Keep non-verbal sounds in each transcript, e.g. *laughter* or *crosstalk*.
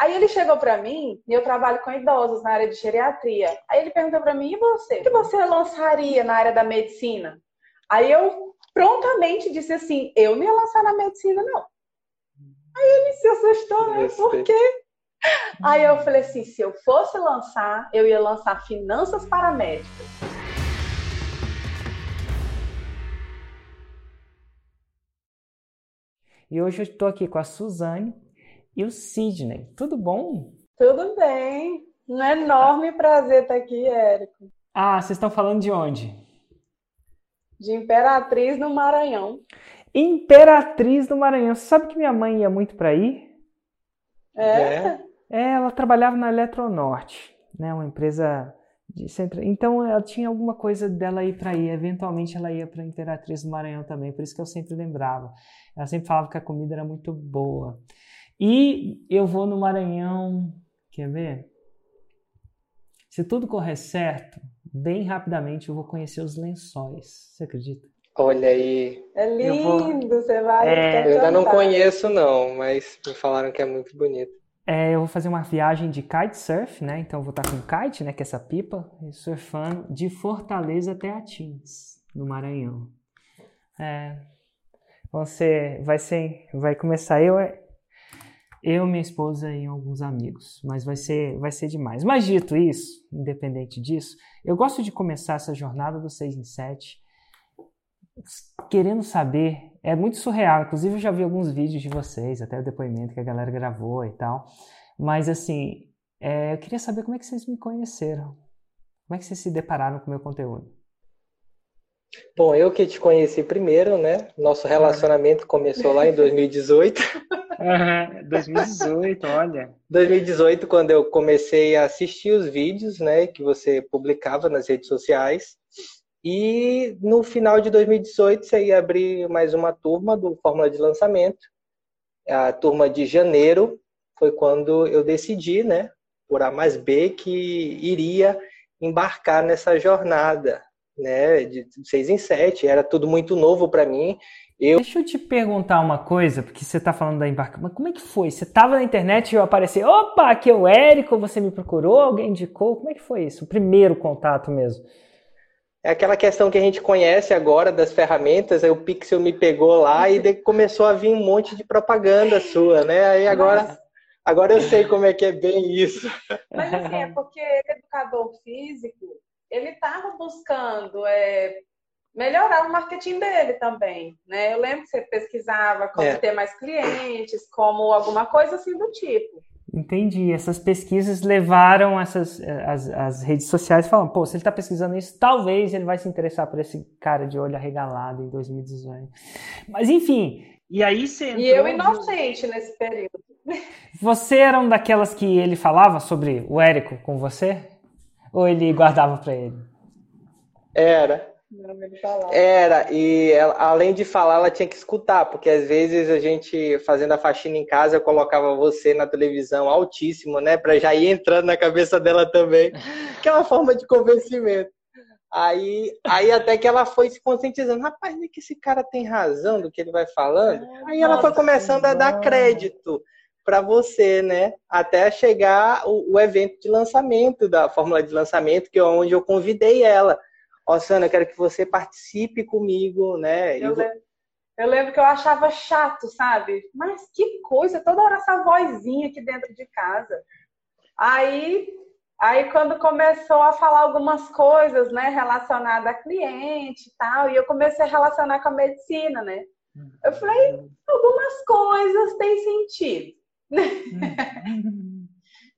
Aí ele chegou para mim, e eu trabalho com idosos na área de geriatria. Aí ele perguntou para mim: e você? O que você lançaria na área da medicina? Aí eu prontamente disse assim: eu não ia lançar na medicina, não. Aí ele se assustou, né? Por quê? Aí eu falei assim: se eu fosse lançar, eu ia lançar finanças para médicos. E hoje eu estou aqui com a Suzane e o Sidney. Tudo bom? Tudo bem. Um enorme prazer estar aqui, Érico. Ah, vocês estão falando de onde? De Imperatriz no Maranhão. Imperatriz do Maranhão. Você sabe que minha mãe ia muito para aí? É? é? É, ela trabalhava na Eletronorte, né, uma empresa de centro. Então ela tinha alguma coisa dela ir para aí. Eventualmente ela ia para Imperatriz do Maranhão também, por isso que eu sempre lembrava. Ela sempre falava que a comida era muito boa. E eu vou no Maranhão, quer ver? Se tudo correr certo, bem rapidamente eu vou conhecer os lençóis. Você acredita? Olha aí. É lindo, vou... você vai. É, eu ainda não conheço, não, mas me falaram que é muito bonito. É, eu vou fazer uma viagem de kitesurf, né? Então eu vou estar com kite, né? Que é essa pipa, surfando de Fortaleza até Atins, no Maranhão. É, você vai ser, vai começar eu, eu, minha esposa e alguns amigos, mas vai ser, vai ser demais. Mas dito isso, independente disso, eu gosto de começar essa jornada do 6 em 7 querendo saber, é muito surreal. Inclusive, eu já vi alguns vídeos de vocês, até o depoimento que a galera gravou e tal. Mas, assim, é, eu queria saber como é que vocês me conheceram. Como é que vocês se depararam com o meu conteúdo? Bom, eu que te conheci primeiro, né? Nosso relacionamento começou lá em 2018. Uhum, 2018, olha. 2018, quando eu comecei a assistir os vídeos, né, que você publicava nas redes sociais. E no final de 2018 você ia abrir mais uma turma do Fórmula de Lançamento. A turma de janeiro foi quando eu decidi, né, por A mais B, que iria embarcar nessa jornada, né, de seis em sete. Era tudo muito novo para mim. Eu... Deixa eu te perguntar uma coisa, porque você está falando da embarcação. Mas como é que foi? Você estava na internet e eu apareci, opa, aqui é o Érico, você me procurou, alguém indicou? Como é que foi isso? O primeiro contato mesmo? É aquela questão que a gente conhece agora das ferramentas, aí o Pixel me pegou lá e começou a vir um monte de propaganda sua, né? Aí agora, agora eu sei como é que é bem isso. Mas assim, é porque educador físico, ele estava buscando é, melhorar o marketing dele também, né? Eu lembro que você pesquisava como é. ter mais clientes, como alguma coisa assim do tipo. Entendi. Essas pesquisas levaram essas as, as redes sociais falando, pô, se ele está pesquisando isso, talvez ele vai se interessar por esse cara de olho arregalado em 2018. Mas enfim, e aí você entrou... E eu inocente nesse período. Você era um daquelas que ele falava sobre o Érico com você? Ou ele guardava para ele? Era. Era, e ela, além de falar, ela tinha que escutar, porque às vezes a gente, fazendo a faxina em casa, eu colocava você na televisão altíssimo, né, para já ir entrando na cabeça dela também, que é uma forma de convencimento. Aí, aí até que ela foi se conscientizando, rapaz, é que esse cara tem razão do que ele vai falando. Aí ela foi começando a dar crédito para você, né? Até chegar o, o evento de lançamento da fórmula de lançamento, que é onde eu convidei ela ó, oh, Sana, eu quero que você participe comigo, né? Eu, lembro, eu lembro que eu achava chato, sabe? Mas que coisa, toda hora essa vozinha aqui dentro de casa. Aí, aí quando começou a falar algumas coisas, né, relacionadas a cliente e tal, e eu comecei a relacionar com a medicina, né? Eu falei, algumas coisas têm sentido. *laughs*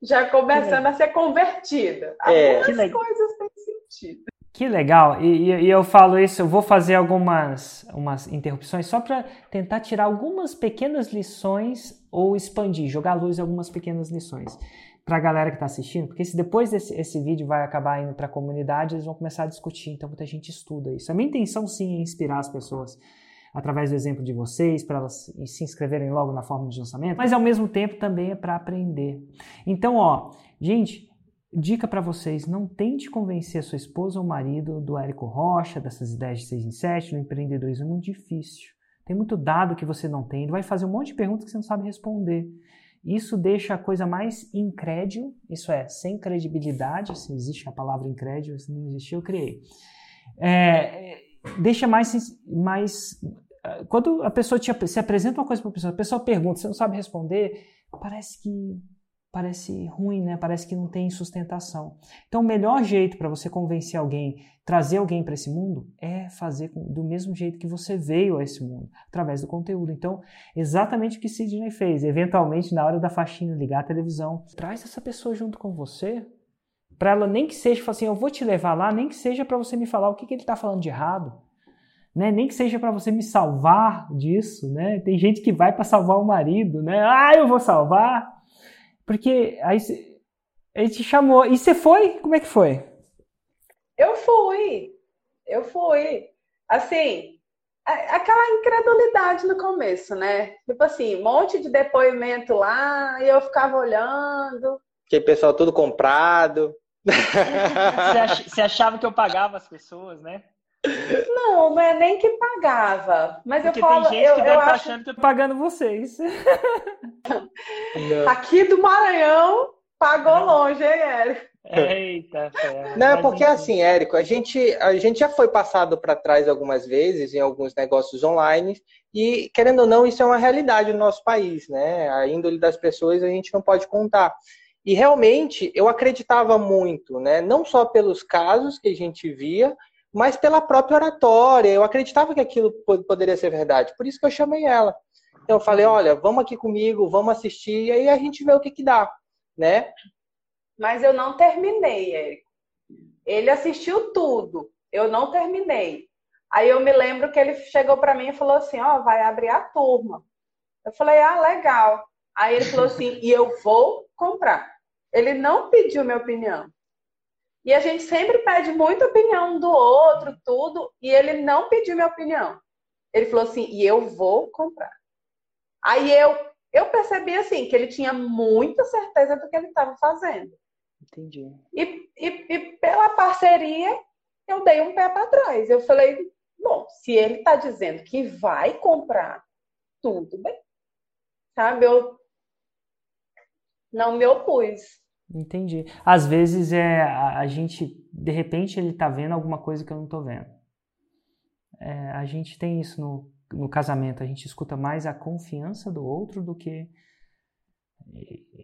Já começando a ser convertida. É. Algumas é, coisas têm sentido. Que legal! E, e, eu falo isso, eu vou fazer algumas umas interrupções só para tentar tirar algumas pequenas lições ou expandir, jogar luz em algumas pequenas lições para a galera que está assistindo, porque se depois desse esse vídeo vai acabar indo para a comunidade, eles vão começar a discutir, então muita gente estuda isso. A minha intenção sim é inspirar as pessoas através do exemplo de vocês, para elas se inscreverem logo na forma de lançamento, mas ao mesmo tempo também é para aprender. Então, ó, gente, Dica para vocês: não tente convencer a sua esposa ou marido do Érico Rocha, dessas ideias de 6 em 7, no empreendedorismo é muito difícil. Tem muito dado que você não tem, ele vai fazer um monte de perguntas que você não sabe responder. isso deixa a coisa mais incrédula, isso é, sem credibilidade, se existe a palavra incrédulo, se não existe, eu criei. É, deixa mais, mais. Quando a pessoa te, se apresenta uma coisa para a pessoa, a pessoa pergunta, você não sabe responder, parece que parece ruim, né? Parece que não tem sustentação. Então, o melhor jeito para você convencer alguém, trazer alguém para esse mundo, é fazer do mesmo jeito que você veio a esse mundo, através do conteúdo. Então, exatamente o que Sidney fez. Eventualmente, na hora da faxina, ligar a televisão, traz essa pessoa junto com você, para ela nem que seja, assim, eu vou te levar lá, nem que seja para você me falar o que, que ele está falando de errado. Né? Nem que seja para você me salvar disso, né? Tem gente que vai para salvar o marido, né? Ah, eu vou salvar. Porque aí ele te chamou. E você foi? Como é que foi? Eu fui. Eu fui. Assim, aquela incredulidade no começo, né? Tipo assim, um monte de depoimento lá e eu ficava olhando. Aquele pessoal tudo comprado. Você achava que eu pagava as pessoas, né? Não, não é nem que pagava. Mas Porque eu falo. Tem gente eu, que deve estar acho... achando que eu tô pagando vocês. Aqui do Maranhão pagou longe, hein, Érico? Eita, Não, é porque assim, Érico, a gente, a gente já foi passado para trás algumas vezes em alguns negócios online e, querendo ou não, isso é uma realidade no nosso país, né? A índole das pessoas a gente não pode contar. E realmente eu acreditava muito, né? Não só pelos casos que a gente via, mas pela própria oratória. Eu acreditava que aquilo poderia ser verdade. Por isso que eu chamei ela. Então eu falei, olha, vamos aqui comigo, vamos assistir, e aí a gente vê o que que dá, né? Mas eu não terminei, Érico. Ele assistiu tudo, eu não terminei. Aí eu me lembro que ele chegou para mim e falou assim, ó, oh, vai abrir a turma. Eu falei, ah, legal. Aí ele falou assim, e eu vou comprar. Ele não pediu minha opinião. E a gente sempre pede muita opinião do outro, tudo, e ele não pediu minha opinião. Ele falou assim: "E eu vou comprar". Aí eu eu percebi assim que ele tinha muita certeza do que ele estava fazendo. Entendi. E, e, e, pela parceria eu dei um pé para trás. Eu falei: "Bom, se ele está dizendo que vai comprar, tudo bem". Sabe? Eu não me opus. Entendi. Às vezes é a, a, gente, de repente, ele tá vendo alguma coisa que eu não tô vendo. É, a gente tem isso no, no casamento, a gente escuta mais a confiança do outro do que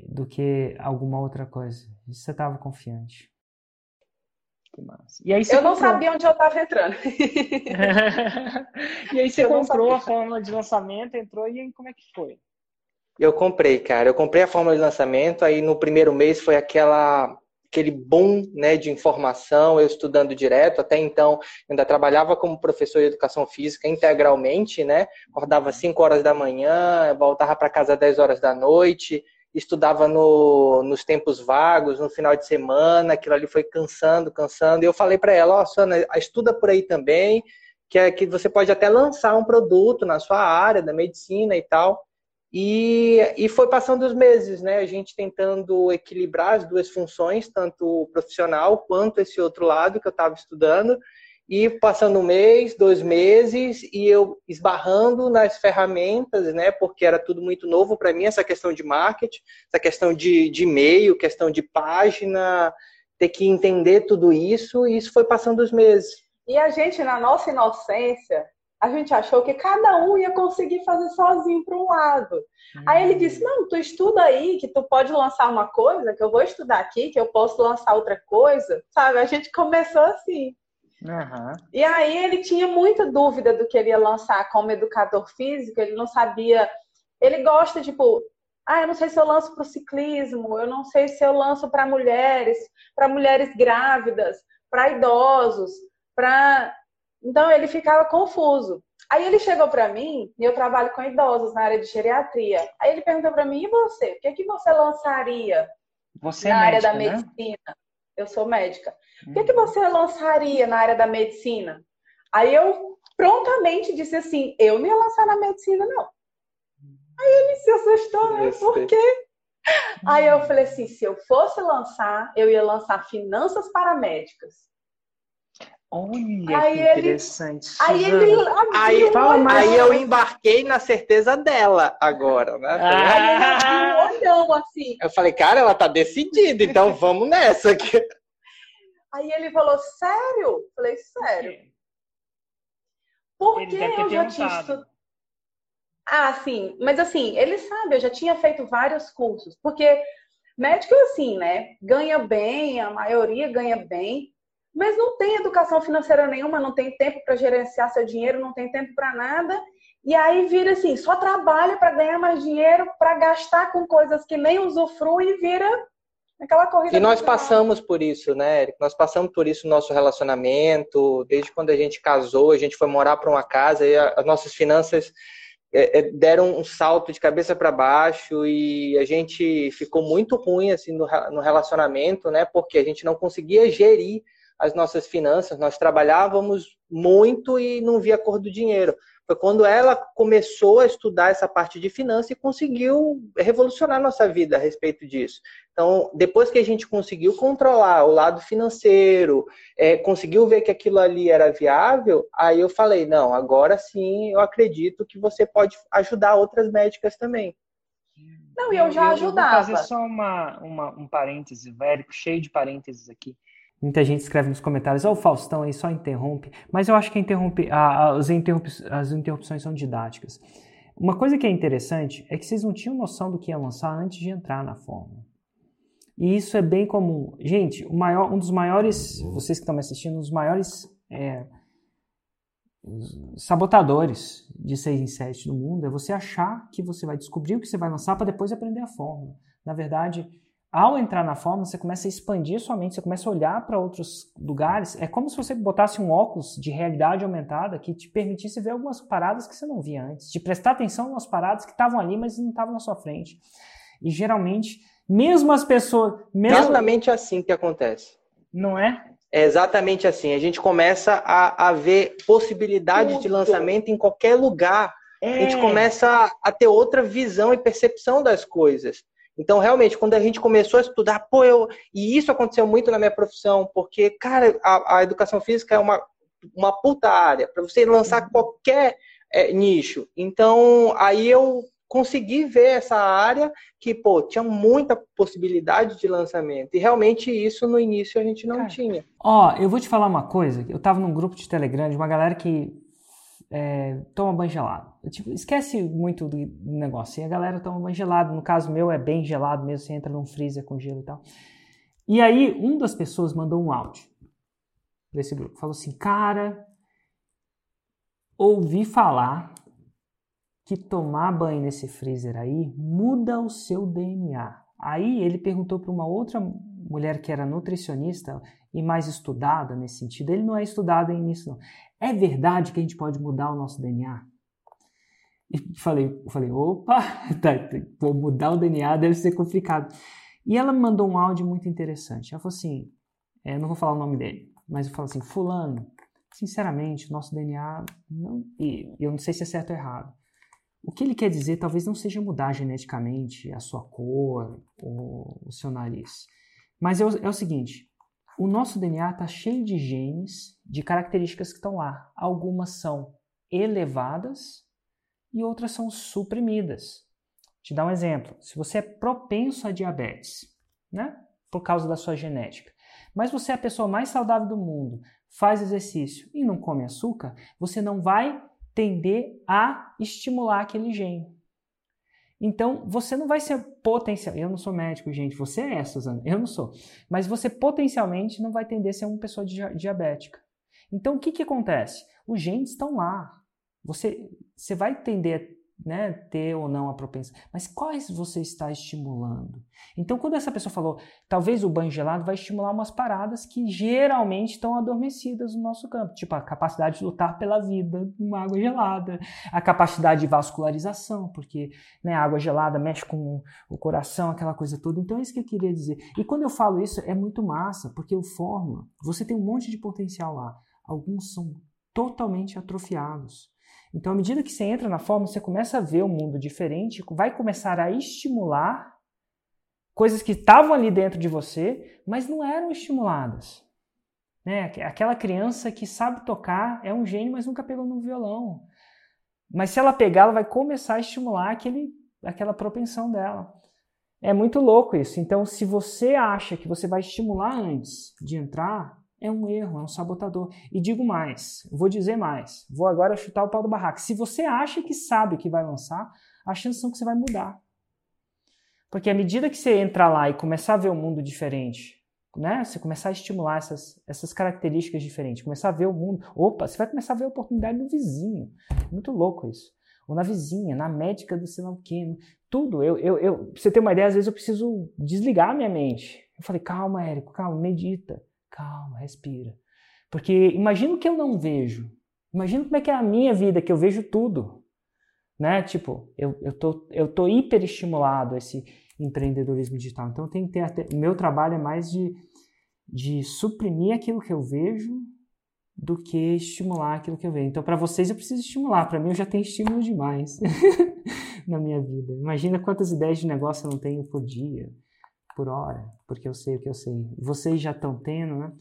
do que alguma outra coisa. Você estava confiante. Que massa. E aí eu comprou... não sabia onde eu estava entrando. *laughs* e aí você eu comprou a fórmula de lançamento, entrou e aí como é que foi? Eu comprei, cara. Eu comprei a fórmula de lançamento, aí no primeiro mês foi aquela aquele boom né, de informação, eu estudando direto, até então ainda trabalhava como professor de educação física integralmente, né? Acordava 5 horas da manhã, voltava para casa às 10 horas da noite, estudava no, nos tempos vagos, no final de semana, aquilo ali foi cansando, cansando, e eu falei para ela, ó, oh, Sana, estuda por aí também, que é que você pode até lançar um produto na sua área da medicina e tal. E, e foi passando os meses, né? A gente tentando equilibrar as duas funções, tanto o profissional quanto esse outro lado que eu estava estudando. E passando um mês, dois meses, e eu esbarrando nas ferramentas, né? Porque era tudo muito novo para mim, essa questão de marketing, essa questão de, de e-mail, questão de página, ter que entender tudo isso, e isso foi passando os meses. E a gente, na nossa inocência, a gente achou que cada um ia conseguir fazer sozinho para um lado. Uhum. Aí ele disse: Não, tu estuda aí, que tu pode lançar uma coisa, que eu vou estudar aqui, que eu posso lançar outra coisa. Sabe? A gente começou assim. Uhum. E aí ele tinha muita dúvida do que ele ia lançar como educador físico, ele não sabia. Ele gosta, tipo, ah, eu não sei se eu lanço para o ciclismo, eu não sei se eu lanço para mulheres, para mulheres grávidas, para idosos, para então ele ficava confuso. Aí ele chegou para mim, e eu trabalho com idosos na área de geriatria. Aí ele perguntou para mim: e você? O que, que você lançaria você é na é área médica, da né? medicina? Né? Eu sou médica. Uhum. O que, que uhum. você lançaria na área da medicina? Aí eu prontamente disse assim: eu não ia lançar na medicina, não. Aí ele se assustou, né? Por quê? Aí eu falei assim: se eu fosse lançar, eu ia lançar finanças paramédicas. Olha aí que ele, interessante. Aí ele aí, fala mais. aí eu embarquei na certeza dela agora, né? Ah. Aí ele olhão assim. Eu falei, cara, ela tá decidida, então vamos nessa aqui. Aí ele falou, sério? Eu falei, sério. Porque eu já tinha estudado. Ah, sim. Mas assim, ele sabe, eu já tinha feito vários cursos. Porque médico, assim, né? Ganha bem, a maioria ganha bem mas não tem educação financeira nenhuma, não tem tempo para gerenciar seu dinheiro, não tem tempo para nada. E aí vira assim, só trabalha para ganhar mais dinheiro, para gastar com coisas que nem usufrui e vira aquela corrida. E nós passamos por isso, né, Eric? Nós passamos por isso no nosso relacionamento, desde quando a gente casou, a gente foi morar para uma casa e as nossas finanças é, é, deram um salto de cabeça para baixo e a gente ficou muito ruim assim no relacionamento, né? Porque a gente não conseguia gerir as nossas finanças, nós trabalhávamos muito e não via cor do dinheiro. Foi quando ela começou a estudar essa parte de finanças e conseguiu revolucionar nossa vida a respeito disso. Então, depois que a gente conseguiu controlar o lado financeiro, é, conseguiu ver que aquilo ali era viável, aí eu falei, não, agora sim eu acredito que você pode ajudar outras médicas também. Não, e eu já ajudava. Eu vou fazer só uma, uma, um parêntese, velho, cheio de parênteses aqui. Muita gente escreve nos comentários, ó, oh, o Faustão aí só interrompe. Mas eu acho que interrompe, as, interrup, as interrupções são didáticas. Uma coisa que é interessante é que vocês não tinham noção do que ia lançar antes de entrar na fórmula. E isso é bem comum. Gente, maior, um dos maiores, vocês que estão me assistindo, um dos maiores é, sabotadores de 6 em 7 no mundo é você achar que você vai descobrir o que você vai lançar para depois aprender a fórmula. Na verdade, ao entrar na forma, você começa a expandir sua mente, você começa a olhar para outros lugares. É como se você botasse um óculos de realidade aumentada que te permitisse ver algumas paradas que você não via antes, de prestar atenção nas paradas que estavam ali, mas não estavam na sua frente. E geralmente, mesmo as pessoas. Mesmo... Exatamente assim que acontece. Não é? É exatamente assim. A gente começa a, a ver possibilidade Tudo. de lançamento em qualquer lugar. É. A gente é. começa a ter outra visão e percepção das coisas. Então, realmente, quando a gente começou a estudar, pô, eu. E isso aconteceu muito na minha profissão, porque, cara, a, a educação física é uma, uma puta área, para você lançar uhum. qualquer é, nicho. Então, aí eu consegui ver essa área que, pô, tinha muita possibilidade de lançamento. E realmente isso no início a gente não cara, tinha. Ó, eu vou te falar uma coisa. Eu tava num grupo de Telegram de uma galera que é, toma banho gelado. Tipo, esquece muito do negócio. E a galera toma banho gelado. No caso meu é bem gelado mesmo, você entra num freezer com gelo e tal. E aí, uma das pessoas mandou um áudio para esse grupo. Falou assim, cara, ouvi falar que tomar banho nesse freezer aí muda o seu DNA. Aí ele perguntou para uma outra mulher que era nutricionista e mais estudada nesse sentido. Ele não é estudado nisso, não. É verdade que a gente pode mudar o nosso DNA? E falei, falei, opa, *laughs* tá, mudar o DNA, deve ser complicado. E ela me mandou um áudio muito interessante. Ela falou assim, é, não vou falar o nome dele, mas eu falo assim, fulano, sinceramente, o nosso DNA, não, e eu não sei se é certo ou errado. O que ele quer dizer talvez não seja mudar geneticamente a sua cor ou o seu nariz. Mas é o, é o seguinte, o nosso DNA está cheio de genes, de características que estão lá. Algumas são elevadas e outras são suprimidas. Te dar um exemplo. Se você é propenso a diabetes, né? Por causa da sua genética, mas você é a pessoa mais saudável do mundo, faz exercício e não come açúcar, você não vai tender a estimular aquele gene. Então, você não vai ser potencial. Eu não sou médico, gente. Você é, Suzana. Eu não sou. Mas você potencialmente não vai tender a ser uma pessoa diabética. Então, o que, que acontece? Os genes estão lá. Você, você vai tender né, ter ou não a propensão, mas quais você está estimulando? Então, quando essa pessoa falou, talvez o banho gelado vai estimular umas paradas que geralmente estão adormecidas no nosso campo, tipo a capacidade de lutar pela vida numa água gelada, a capacidade de vascularização, porque né, água gelada mexe com o coração, aquela coisa toda. Então, é isso que eu queria dizer. E quando eu falo isso, é muito massa, porque o Fórmula, você tem um monte de potencial lá. Alguns são totalmente atrofiados. Então, à medida que você entra na forma, você começa a ver um mundo diferente, vai começar a estimular coisas que estavam ali dentro de você, mas não eram estimuladas. Né? Aquela criança que sabe tocar é um gênio, mas nunca pegou no violão. Mas se ela pegar, ela vai começar a estimular aquele, aquela propensão dela. É muito louco isso. Então, se você acha que você vai estimular antes de entrar, é um erro, é um sabotador. E digo mais, vou dizer mais. Vou agora chutar o pau do barraco. Se você acha que sabe que vai lançar, a chance são que você vai mudar. Porque à medida que você entra lá e começar a ver o um mundo diferente, né? Você começar a estimular essas, essas características diferentes, começar a ver o mundo. Opa, você vai começar a ver a oportunidade no vizinho. Muito louco isso. Ou na vizinha, na médica do sei lá o quê. Tudo. Eu, eu, eu, pra você ter uma ideia, às vezes eu preciso desligar a minha mente. Eu falei, calma, Érico, calma, medita. Calma, respira. Porque imagina o que eu não vejo. Imagina como é que é a minha vida, que eu vejo tudo. Né? Tipo, eu, eu, tô, eu tô hiperestimulado a esse empreendedorismo digital. Então, tem que ter o meu trabalho é mais de, de suprimir aquilo que eu vejo do que estimular aquilo que eu vejo. Então, para vocês, eu preciso estimular. Para mim, eu já tenho estímulo demais *laughs* na minha vida. Imagina quantas ideias de negócio eu não tenho por dia, por hora, porque eu sei o que eu sei. Vocês já estão tendo, né?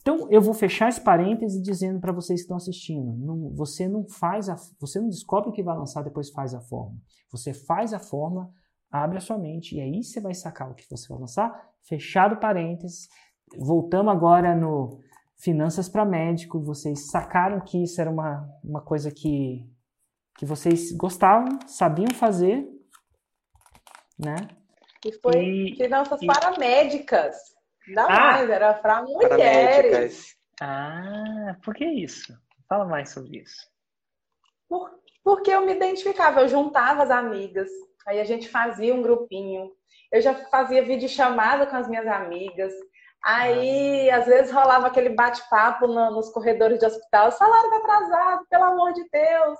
Então, eu vou fechar esse parêntese dizendo para vocês que estão assistindo: não, você não faz a, você não descobre o que vai lançar depois faz a forma. Você faz a forma abre a sua mente e aí você vai sacar o que você vai lançar. Fechado parênteses. Voltamos agora no Finanças para Médico. Vocês sacaram que isso era uma, uma coisa que, que vocês gostavam, sabiam fazer, né? E foi e, Finanças e... para Médicas. Não ah, mais, era para mulheres. Ah, por que isso? Fala mais sobre isso. Por, porque eu me identificava, eu juntava as amigas, Aí a gente fazia um grupinho. Eu já fazia vídeo chamada com as minhas amigas. Aí, ah. às vezes, rolava aquele bate-papo no, nos corredores de hospital. Salário tá atrasado, pelo amor de Deus.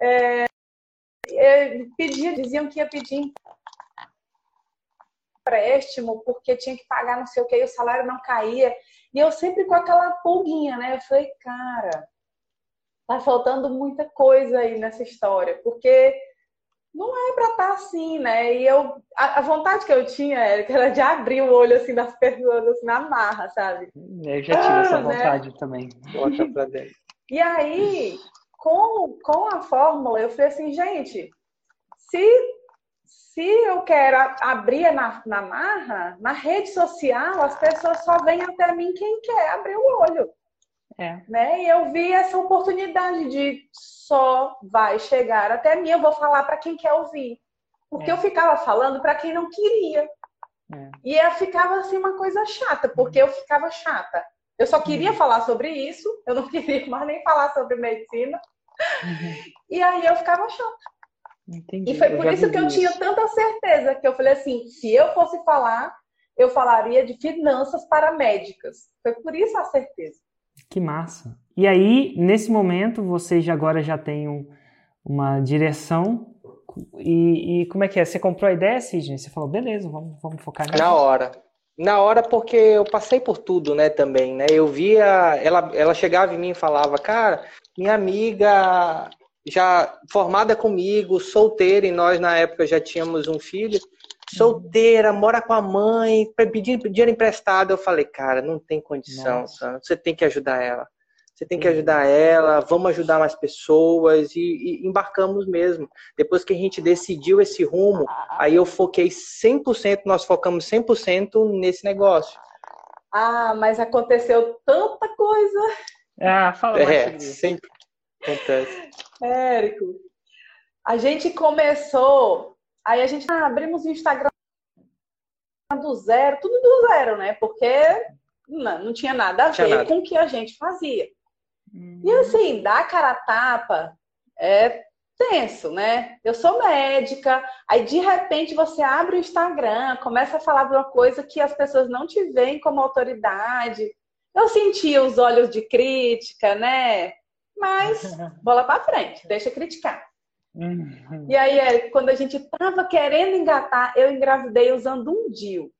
É, pedia, diziam que ia pedir empréstimo porque tinha que pagar não sei o que e o salário não caía. E eu sempre com aquela pulguinha, né? Eu falei, cara, tá faltando muita coisa aí nessa história, porque não é para estar tá assim, né? E eu, a, a, vontade que eu tinha era de abrir o olho assim das pessoas assim, na marra, sabe? Eu já tive ah, essa né? vontade né? também. Bota pra dentro. *laughs* E aí, com, com a fórmula, eu falei assim, gente, se, se eu quero abrir na, na marra, na rede social, as pessoas só vêm até mim quem quer abrir o olho. É. Né? E eu vi essa oportunidade de só vai chegar até mim, eu vou falar para quem quer ouvir. Porque é. eu ficava falando para quem não queria. É. E eu ficava assim uma coisa chata, porque eu ficava chata. Eu só queria uhum. falar sobre isso, eu não *laughs* queria mais nem falar sobre medicina. Uhum. E aí eu ficava chata. Entendi. E foi por isso que eu isso. tinha tanta certeza que eu falei assim, se eu fosse falar, eu falaria de finanças para médicas. Foi por isso a certeza. Que massa. E aí, nesse momento, vocês agora já têm um, uma direção. E, e, como é que é? Você comprou a ideia, Sidney? Você falou, beleza, vamos, vamos focar nisso. Na hora. Na hora, porque eu passei por tudo, né, também, né? Eu via, ela, ela chegava em mim e falava, cara, minha amiga já formada comigo, solteira, e nós na época já tínhamos um filho, solteira, mora com a mãe, pedindo dinheiro emprestado. Eu falei, cara, não tem condição, você tem que ajudar ela. Você tem que ajudar ela, vamos ajudar mais pessoas e, e, embarcamos mesmo. Depois que a gente decidiu esse rumo, aí eu foquei 100%, nós focamos 100% nesse negócio. Ah, mas aconteceu tanta coisa. Ah, fala mais é, sempre acontece. Érico, a gente começou Aí a gente ah, abrimos o Instagram do zero, tudo do zero, né? Porque não, não tinha nada a ver nada. com o que a gente fazia. Uhum. E assim, dar cara a tapa é tenso, né? Eu sou médica, aí de repente você abre o Instagram, começa a falar de uma coisa que as pessoas não te veem como autoridade. Eu sentia os olhos de crítica, né? Mas bola para frente, deixa criticar. Uhum. E aí, é, quando a gente tava querendo engatar, eu engravidei usando um DIU.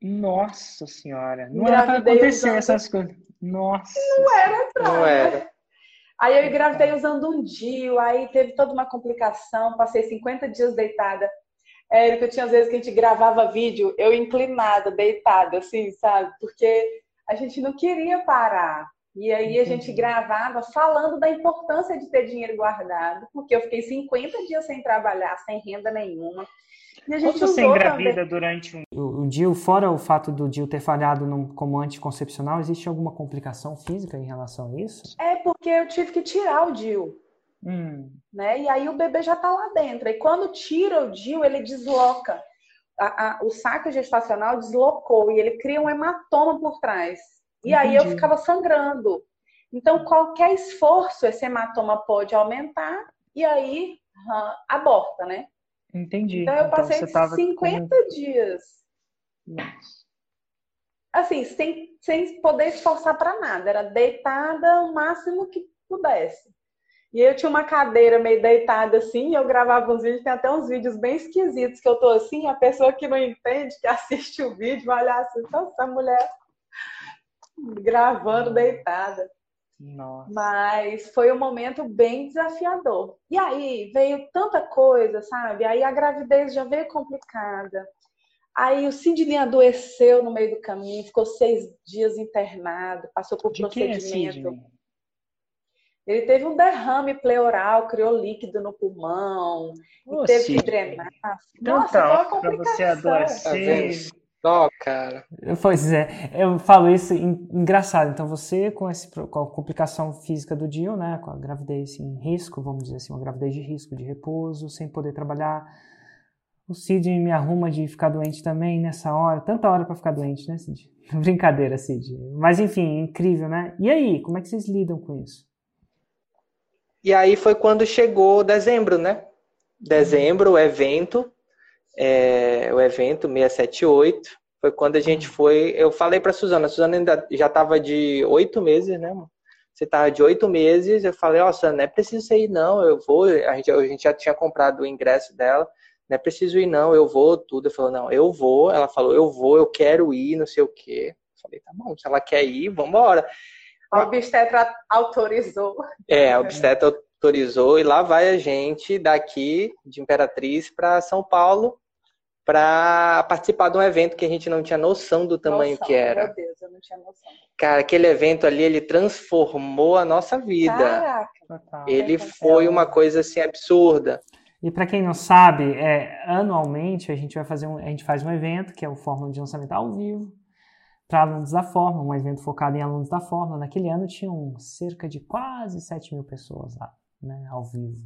Nossa senhora, não era pra acontecer usando... essas coisas. Nossa. Não era pra. Não era. Aí eu engravidei usando um DIU, aí teve toda uma complicação, passei 50 dias deitada. Érica, tinha às vezes que a gente gravava vídeo, eu inclinada, deitada, assim, sabe? Porque a gente não queria parar. E aí Entendi. a gente gravava falando da importância de ter dinheiro guardado, porque eu fiquei 50 dias sem trabalhar, sem renda nenhuma. E a gente Quando você engravida também. durante um... O, o DIU, fora o fato do DIU ter falhado no, como anticoncepcional, existe alguma complicação física em relação a isso? É porque eu tive que tirar o DIU. Hum. Né? E aí o bebê já está lá dentro. E quando tira o DIU, ele desloca. A, a, o saco gestacional deslocou e ele cria um hematoma por trás. E Entendi. aí eu ficava sangrando. Então, qualquer esforço, esse hematoma pode aumentar e aí uh, aborta, né? Entendi. Então, eu passei então, 50 com... dias. Nossa. Assim, sem, sem poder esforçar para nada. Era deitada o máximo que pudesse. E eu tinha uma cadeira meio deitada assim, eu gravava uns vídeos, tem até uns vídeos bem esquisitos que eu tô assim, a pessoa que não entende, que assiste o vídeo, vai olhar assim, essa mulher gravando deitada. Nossa. Mas foi um momento bem desafiador. E aí veio tanta coisa, sabe? Aí a gravidez já veio complicada. Aí o Sidney adoeceu no meio do caminho, ficou seis dias internado, passou por De procedimento. Ele teve um derrame pleural, criou líquido no pulmão, teve que drenar. Nossa, hora pra você adoecer. Tá Ó, cara. Pois é, eu falo isso engraçado. Então, você com, esse, com a complicação física do Dio, né, com a gravidez em risco, vamos dizer assim, uma gravidez de risco, de repouso, sem poder trabalhar. O Cid me arruma de ficar doente também nessa hora. Tanta hora para ficar doente, né, Cid? *laughs* Brincadeira, Cid. Mas, enfim, incrível, né? E aí, como é que vocês lidam com isso? E aí foi quando chegou dezembro, né? Dezembro, o evento é, o evento 678. Foi quando a gente foi. Eu falei para Suzana, a Suzana ainda já estava de oito meses, né? Você estava de oito meses. Eu falei, ó, oh, Suzana, não é preciso ir, não. Eu vou. A gente, a gente já tinha comprado o ingresso dela. Não é preciso ir, não. Eu vou, tudo. Eu falei, não, eu vou. Ela falou, eu vou, eu quero ir, não sei o quê. Eu falei, tá bom, se ela quer ir, vamos embora. A obstetra autorizou. É, a obstetra autorizou e lá vai a gente daqui de Imperatriz para São Paulo para participar de um evento que a gente não tinha noção do tamanho noção, que era. Meu Deus, eu não tinha noção. Cara, aquele evento ali, ele transformou a nossa vida. Caraca. Ele foi uma coisa assim absurda. E para quem não sabe, é, anualmente a gente vai fazer um, a gente faz um evento que é o Fórmula de Lançamento ao vivo para alunos da Fórmula, um evento focado em alunos da Fórmula. Naquele ano tinham cerca de quase 7 mil pessoas lá, né, ao vivo.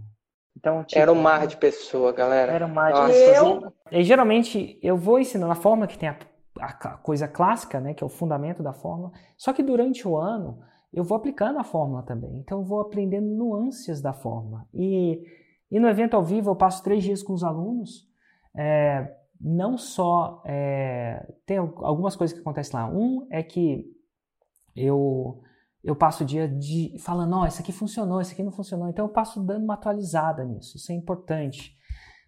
Então, tipo, era um mar de pessoa, galera. Era um mar de Nossa. pessoas. E geralmente eu vou ensinando a fórmula que tem a, a, coisa clássica, né, que é o fundamento da fórmula. Só que durante o ano eu vou aplicando a fórmula também. Então eu vou aprendendo nuances da fórmula. E, e no evento ao vivo eu passo três dias com os alunos. É, não só é, tem algumas coisas que acontecem lá. Um é que eu eu passo o dia de, falando, ó, oh, isso aqui funcionou, isso aqui não funcionou. Então eu passo dando uma atualizada nisso, isso é importante.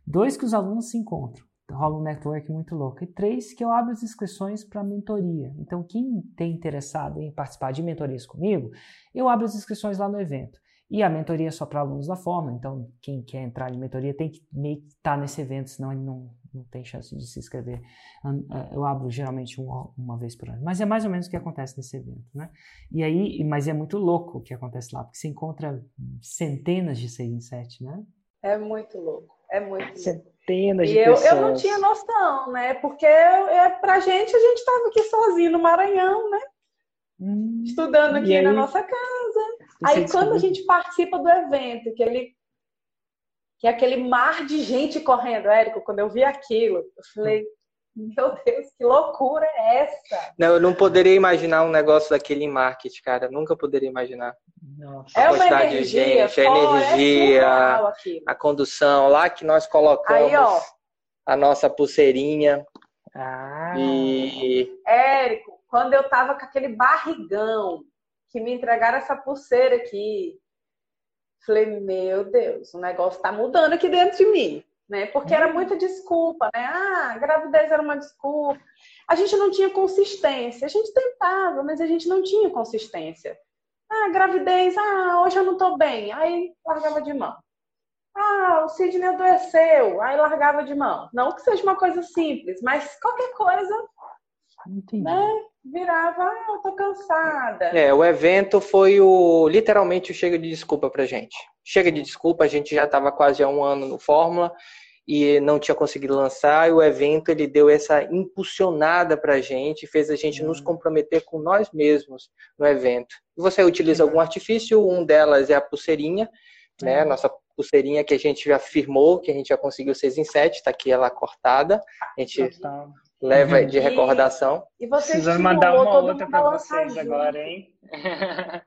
Dois, que os alunos se encontram, rola um network muito louco. E três, que eu abro as inscrições para mentoria. Então quem tem interessado em participar de mentorias comigo, eu abro as inscrições lá no evento. E a mentoria é só para alunos da forma, então quem quer entrar em mentoria tem que meio que estar tá nesse evento, senão ele não, não tem chance de se inscrever. É, eu abro geralmente uma, uma vez por ano. Mas é mais ou menos o que acontece nesse evento, né? E aí, mas é muito louco o que acontece lá, porque você encontra centenas de 6 em 7, né? É muito louco, é muito louco. Centenas de e pessoas. Eu, eu não tinha noção, né? Porque é, pra gente, a gente estava aqui sozinho no Maranhão, né? Hum, Estudando aqui aí, na nossa casa. Aí quando a gente participa do evento, que ele que é aquele mar de gente correndo, Érico, quando eu vi aquilo, eu falei, meu Deus, que loucura é essa? Não, eu não poderia imaginar um negócio daquele em marketing, cara. nunca poderia imaginar. Nossa. É uma energia, de gente, a energia, é a condução, lá que nós colocamos Aí, a nossa pulseirinha. Ah. E... Érico, quando eu tava com aquele barrigão, que me entregaram essa pulseira aqui, Falei, meu Deus, o negócio está mudando aqui dentro de mim, né? Porque era uhum. muita desculpa, né? Ah, gravidez era uma desculpa. A gente não tinha consistência. A gente tentava, mas a gente não tinha consistência. Ah, gravidez, ah, hoje eu não tô bem. Aí largava de mão. Ah, o Sidney adoeceu. Aí largava de mão. Não que seja uma coisa simples, mas qualquer coisa. Entendi. Né? Virava, ah, eu tô cansada. É, o evento foi o literalmente o chega de desculpa pra gente. Chega de desculpa, a gente já estava quase há um ano no Fórmula e não tinha conseguido lançar, e o evento ele deu essa impulsionada pra gente, fez a gente nos uhum. comprometer com nós mesmos no evento. Você utiliza algum artifício, um delas é a pulseirinha, né? Uhum. Nossa pulseirinha que a gente já firmou, que a gente já conseguiu 6 em 7, tá aqui ela cortada. A gente leva uhum. de recordação. E, e você Precisando mandar uma outra para vocês agora, hein? *laughs*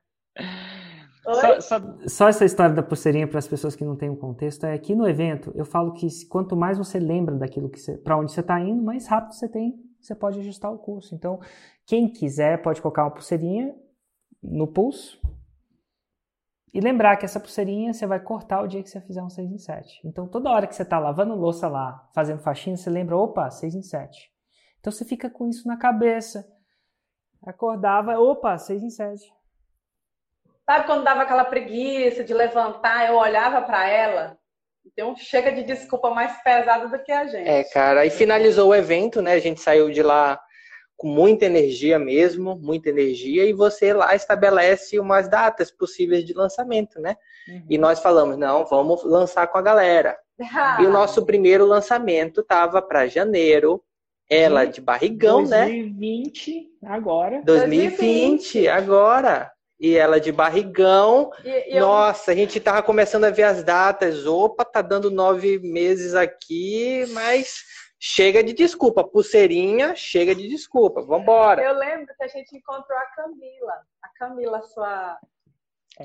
Só, só, só, essa história da pulseirinha para as pessoas que não têm um contexto é aqui no evento eu falo que quanto mais você lembra daquilo que para onde você está indo, mais rápido você tem, você pode ajustar o curso. Então, quem quiser pode colocar uma pulseirinha no pulso e lembrar que essa pulseirinha você vai cortar o dia que você fizer um 6 em 7. Então, toda hora que você está lavando louça lá, fazendo faxina, você lembra, opa, 6 em 7. Então você fica com isso na cabeça. Acordava, opa, 6 em 7. Sabe quando dava aquela preguiça de levantar, eu olhava para ela, então chega de desculpa mais pesada do que a gente. É, cara, aí finalizou o evento, né? A gente saiu de lá com muita energia mesmo, muita energia, e você lá estabelece umas datas possíveis de lançamento, né? Uhum. E nós falamos, não, vamos lançar com a galera. Ah. *laughs* E o nosso primeiro lançamento tava para janeiro, ela de, de barrigão, 2020, né? 2020, agora. 2020, 2020, agora. E ela de barrigão. E, e Nossa, eu... a gente tava começando a ver as datas. Opa, tá dando nove meses aqui, mas chega de desculpa. Pulseirinha, chega de desculpa. Vambora. Eu lembro que a gente encontrou a Camila. A Camila, sua.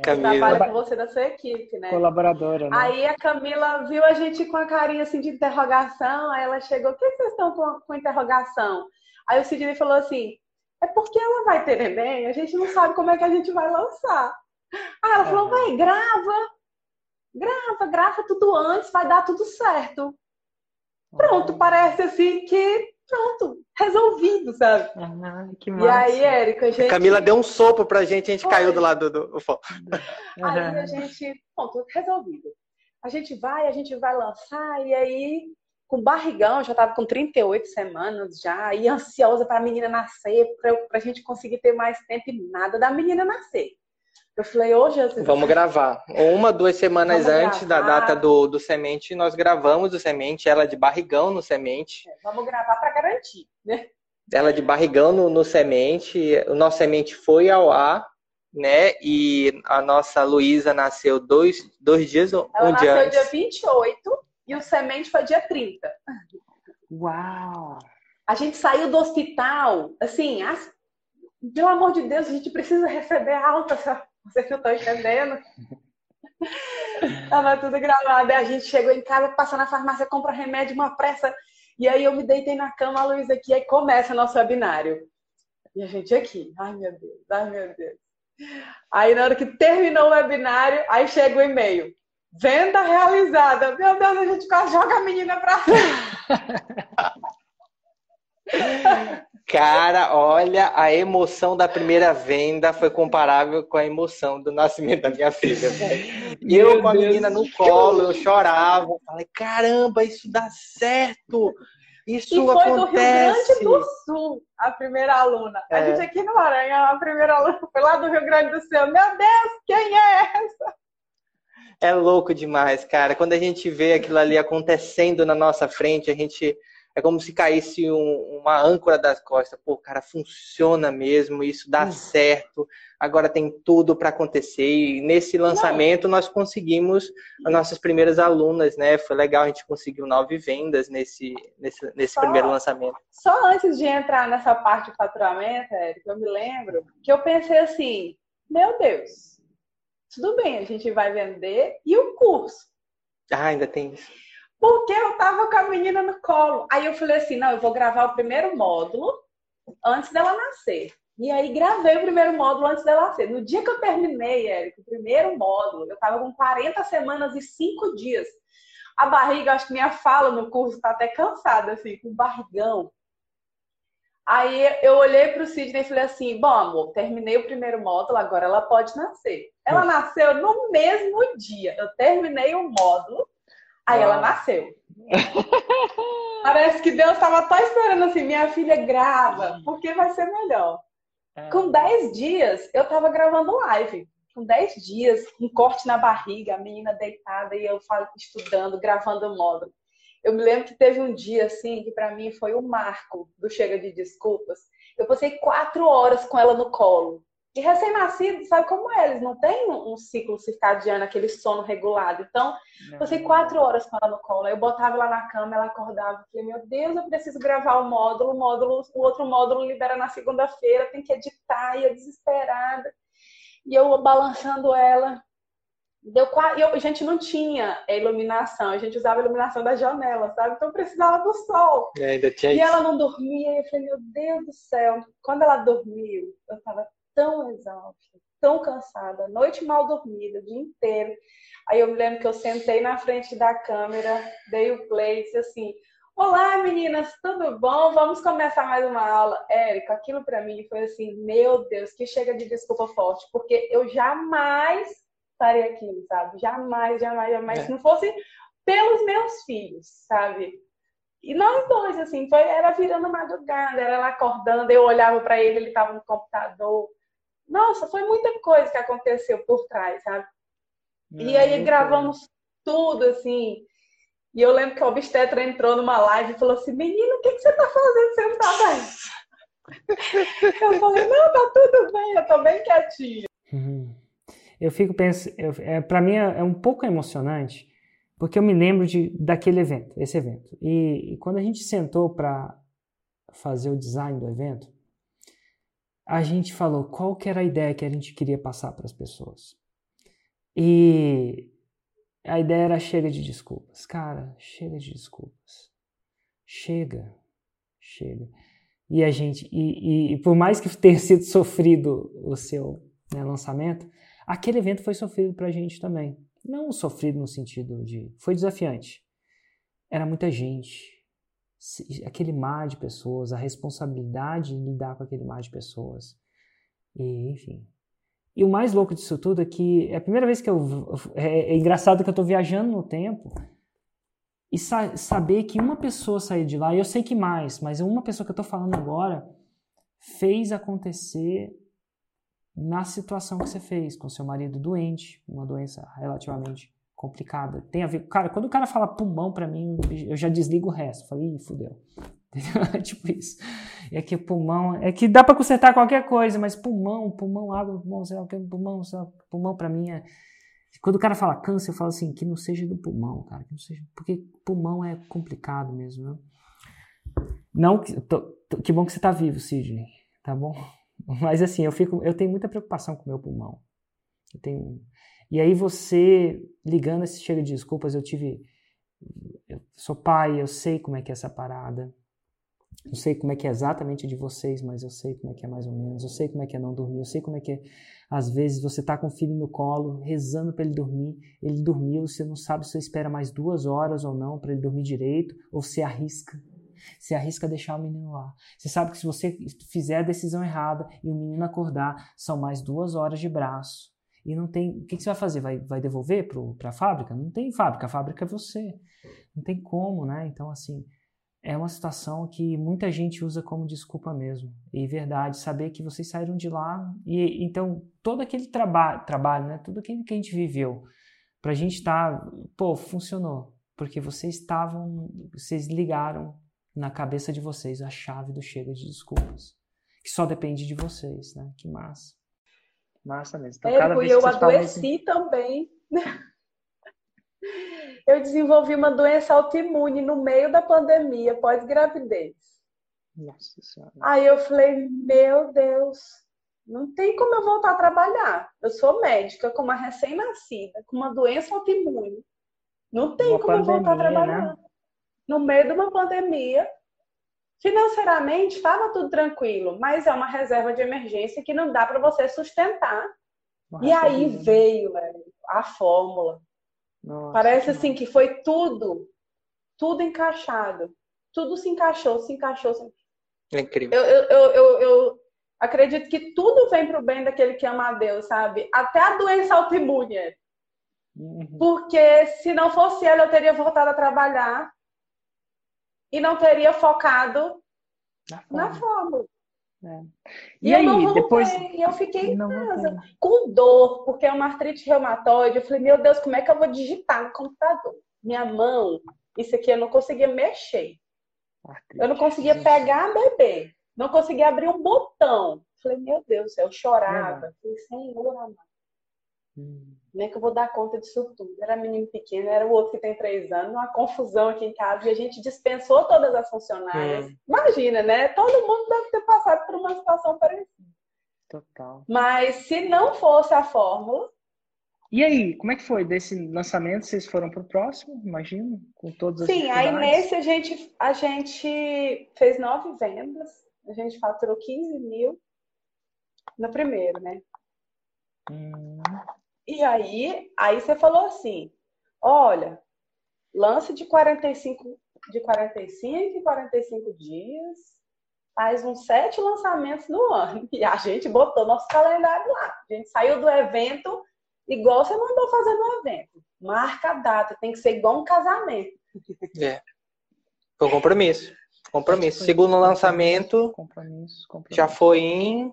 Camila. trabalha com você da sua equipe, né? Colaboradora, né? Aí a Camila viu a gente com a carinha assim de interrogação, aí ela chegou, o que vocês estão com, com interrogação? Aí o Sidney falou assim, é porque ela vai ter neném, a gente não sabe como é que a gente vai lançar. Aí ela falou, vai, grava, grava, grava tudo antes, vai dar tudo certo. Pronto, parece assim que pronto, resolvido, sabe? Ah, que massa. E aí, Érica, a gente... Camila deu um sopro pra gente, a gente Foi. caiu do lado do, do... Aí a gente, pronto, resolvido. A gente vai, a gente vai lançar, e aí, com barrigão, já tava com 38 semanas já, e ansiosa pra menina nascer, pra, pra gente conseguir ter mais tempo e nada da menina nascer. Eu falei, ô Jesus. Vamos gravar. Uma, duas semanas vamos antes gravar. da data do, do semente, nós gravamos o semente, ela de barrigão no semente. É, vamos gravar para garantir, né? Ela de barrigão no, no semente. O nosso semente foi ao ar, né? E a nossa Luísa nasceu dois, dois dias ela um dia antes. Ela nasceu dia 28 e o semente foi dia 30. Uau! A gente saiu do hospital, assim, as... pelo amor de Deus, a gente precisa receber alta você que eu tô entendendo. Tava tudo gravado. Aí a gente chegou em casa, passa na farmácia, compra remédio, uma pressa. E aí eu me deitei na cama, a Luísa aqui, aí começa nosso webinário. E a gente aqui, ai meu Deus, ai meu Deus. Aí na hora que terminou o webinário, aí chega o e-mail. Venda realizada. Meu Deus, a gente quase joga a menina pra *laughs* Cara, olha, a emoção da primeira venda foi comparável com a emoção do nascimento da minha filha. E eu com a menina no colo, eu chorava. Falei, caramba, isso dá certo! Isso e foi acontece. do Rio Grande do Sul, a primeira aluna. É. A gente aqui no Maranhão, a primeira aluna foi lá do Rio Grande do Sul. Meu Deus, quem é essa? É louco demais, cara. Quando a gente vê aquilo ali acontecendo na nossa frente, a gente é como se caísse um, uma âncora das costas. Pô, cara, funciona mesmo, isso dá hum. certo. Agora tem tudo para acontecer. E nesse lançamento nós conseguimos as nossas primeiras alunas, né? Foi legal, a gente conseguiu nove vendas nesse, nesse, nesse só, primeiro lançamento. Só antes de entrar nessa parte de faturamento, Érico, eu me lembro que eu pensei assim: meu Deus, tudo bem, a gente vai vender e o curso. Ah, ainda tem isso porque eu tava com a menina no colo. Aí eu falei assim: não, eu vou gravar o primeiro módulo antes dela nascer. E aí gravei o primeiro módulo antes dela nascer. No dia que eu terminei, Érico, o primeiro módulo, eu tava com 40 semanas e 5 dias. A barriga, acho que minha fala no curso tá até cansada, assim, com barrigão. Aí eu olhei para o Sidney e falei assim: bom, amor, terminei o primeiro módulo, agora ela pode nascer. Ela nasceu no mesmo dia. Eu terminei o módulo, Aí Uau. ela nasceu. Parece que Deus estava só esperando assim, minha filha grava, porque vai ser melhor. É. Com 10 dias, eu estava gravando live. Com 10 dias, um corte na barriga, a menina deitada e eu estudando, gravando módulo. Eu me lembro que teve um dia, assim, que para mim foi o marco do Chega de Desculpas. Eu passei quatro horas com ela no colo. E recém-nascido, sabe como é? Eles não têm um ciclo circadiano, aquele sono regulado. Então, não. passei quatro horas com ela no colo. Eu botava ela na cama, ela acordava. Falei, meu Deus, eu preciso gravar o módulo. O, módulo, o outro módulo libera na segunda-feira, tem que editar. E eu desesperada. E eu balançando ela. Deu quase, eu, a gente não tinha iluminação, a gente usava a iluminação da janela, sabe? Então precisava do sol. E, ainda tinha e ela não dormia, e eu falei, meu Deus do céu. Quando ela dormiu, eu estava tão exausta, tão cansada, noite mal dormida, o dia inteiro. Aí eu me lembro que eu sentei na frente da câmera, dei o play e disse assim: Olá meninas, tudo bom? Vamos começar mais uma aula. Érica, aquilo para mim foi assim: Meu Deus, que chega de desculpa forte, porque eu jamais estaria aqui, sabe? Jamais, jamais, jamais. É. Se não fosse pelos meus filhos, sabe? E nós dois, assim, foi, era virando madrugada, era ela acordando, eu olhava para ele, ele estava no computador. Nossa, foi muita coisa que aconteceu por trás, sabe? e aí gravamos tudo, assim. E eu lembro que o obstetra entrou numa live e falou assim: Menino, o que, que você está fazendo sentado aí? eu falei: Não, tá tudo bem, eu tô bem quietinha. Uhum. Eu fico pensando, é, para mim é, é, um pouco emocionante, porque eu me lembro de, daquele evento, esse evento. E, e quando a gente sentou para fazer o design do evento, a gente falou qual que era a ideia que a gente queria passar para as pessoas. E a ideia era chega de desculpas. Cara, chega de desculpas. Chega. Chega. E a gente, e, e, por mais que tenha *laughs* sido sofrido o seu né, lançamento, aquele evento foi sofrido para a gente também. Não sofrido no sentido de. Foi desafiante. Era muita gente, aquele mar de pessoas, a responsabilidade de lidar com aquele mar de pessoas. E, enfim. E o mais louco disso tudo é que é a primeira vez que eu. É, é engraçado que eu estou viajando no tempo e sa saber que uma pessoa saiu de lá, e eu sei que mais, mas uma pessoa que eu estou falando agora fez acontecer na situação que você fez, com seu marido doente, uma doença relativamente complicada. Tem a ver. Cara, quando o cara fala pulmão para mim, eu já desligo o resto. Falei, Ih, fudeu. *laughs* É tipo isso. É que pulmão. É que dá para consertar qualquer coisa, mas pulmão, pulmão, água, pulmão, sei lá, pulmão, sei lá, pulmão para mim é. Quando o cara fala câncer, eu falo assim, que não seja do pulmão, cara. Que não seja, porque pulmão é complicado mesmo, né? Não, que, tô, que bom que você tá vivo, Sidney. Tá bom? *laughs* Mas assim, eu fico, eu tenho muita preocupação com o meu pulmão. Eu tenho e aí você, ligando esse cheiro de desculpas, eu tive. Eu sou pai, eu sei como é que é essa parada. Eu sei como é que é exatamente de vocês, mas eu sei como é que é mais ou menos. Eu sei como é que é não dormir. Eu sei como é que é. Às vezes você tá com o filho no colo, rezando para ele dormir. Ele dormiu, você não sabe se você espera mais duas horas ou não para ele dormir direito, ou se arrisca. Você arrisca deixar o menino lá. Você sabe que se você fizer a decisão errada e o menino acordar, são mais duas horas de braço e não tem. O que, que você vai fazer? Vai, vai devolver para a fábrica? Não tem fábrica, a fábrica é você. Não tem como, né? Então, assim, é uma situação que muita gente usa como desculpa mesmo. E verdade, saber que vocês saíram de lá e então todo aquele traba trabalho, né? Tudo aquilo que a gente viveu, para a gente estar, tá, pô, funcionou. Porque vocês estavam, vocês ligaram na cabeça de vocês a chave do chega de desculpas. Que só depende de vocês, né? Que massa. Massa mesmo. Então, Érico, e eu adoeci também. *laughs* eu desenvolvi uma doença autoimune no meio da pandemia, pós-gravidez. Nossa Senhora. Aí eu falei, meu Deus, não tem como eu voltar a trabalhar. Eu sou médica com uma recém-nascida, com uma doença autoimune. Não tem uma como pandemia, eu voltar a trabalhar. Né? No meio de uma pandemia, Financeiramente estava tudo tranquilo, mas é uma reserva de emergência que não dá para você sustentar. Nossa, e aí veio velho, a fórmula. Nossa, Parece assim que foi tudo, tudo encaixado. Tudo se encaixou, se encaixou. Se... É incrível. Eu, eu, eu, eu, eu acredito que tudo vem para o bem daquele que ama a Deus, sabe? Até a doença autoimune. Uhum. Porque se não fosse ela, eu teria voltado a trabalhar e não teria focado na, fórmula. É. E, e, aí, eu depois. Eu fiquei em casa, com dor, porque é uma artrite reumatoide. Eu falei, meu Deus, como é que eu vou digitar no computador? Minha mão, isso aqui eu não conseguia mexer. Artrite, eu não conseguia pegar bebê. Não conseguia abrir um botão. Falei, meu Deus, eu chorava. É. Falei, Senhor, amado. Hum. Como é que eu vou dar conta disso tudo? Era menino pequeno, era o outro que tem três anos, uma confusão aqui em casa, e a gente dispensou todas as funcionárias. Hum. Imagina, né? Todo mundo deve ter passado por uma situação parecida. Total. Mas se não fosse a fórmula. E aí, como é que foi? Desse lançamento, vocês foram para o próximo, imagino? Com todas as Sim, aí nesse a gente, a gente fez nove vendas, a gente faturou 15 mil no primeiro, né? Hum. E aí, aí você falou assim: olha, lance de 45, de 45 em 45 dias, faz uns sete lançamentos no ano. *laughs* E a gente botou nosso calendário lá. A gente saiu do evento igual você mandou fazer no evento. Marca a data, tem que ser igual um casamento. É. Foi um compromisso. Compromisso. Segundo lançamento, compromisso, compromisso. já foi em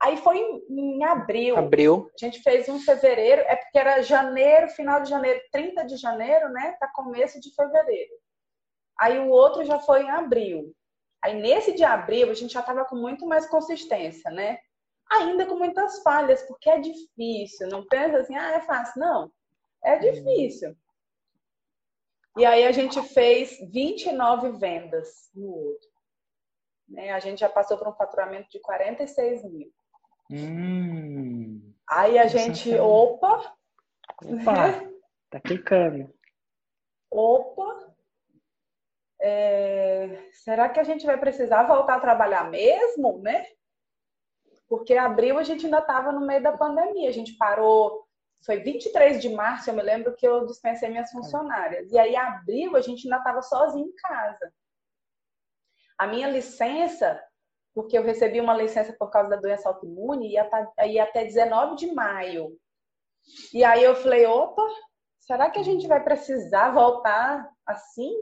Aí foi em, em, abril. Abril. A gente fez um em fevereiro, é porque era janeiro, final de janeiro, 30 de janeiro, né? Para começo de fevereiro. Aí o outro já foi em abril. Aí nesse de abril a gente já estava com muito mais consistência, né? Ainda com muitas falhas, porque é difícil. Não pensa assim, ah, é fácil. Não, é uhum. difícil. E aí a gente fez 29 vendas no outro. Né? A gente já passou por um faturamento de 46 mil. Hum, Aí a gente, opa, opa, *laughs* tá clicando. Opa, é, será que a gente vai precisar voltar a trabalhar mesmo, né? Porque abril a gente ainda estava no meio da pandemia, a gente parou, foi 23 de março, eu me lembro que eu dispensei minhas funcionárias. E aí abril a gente ainda estava sozinho em casa. A minha licença porque eu recebi uma licença por causa da doença autoimune e ia, até 19 de maio. E aí eu falei, opa, será que a gente vai precisar voltar assim?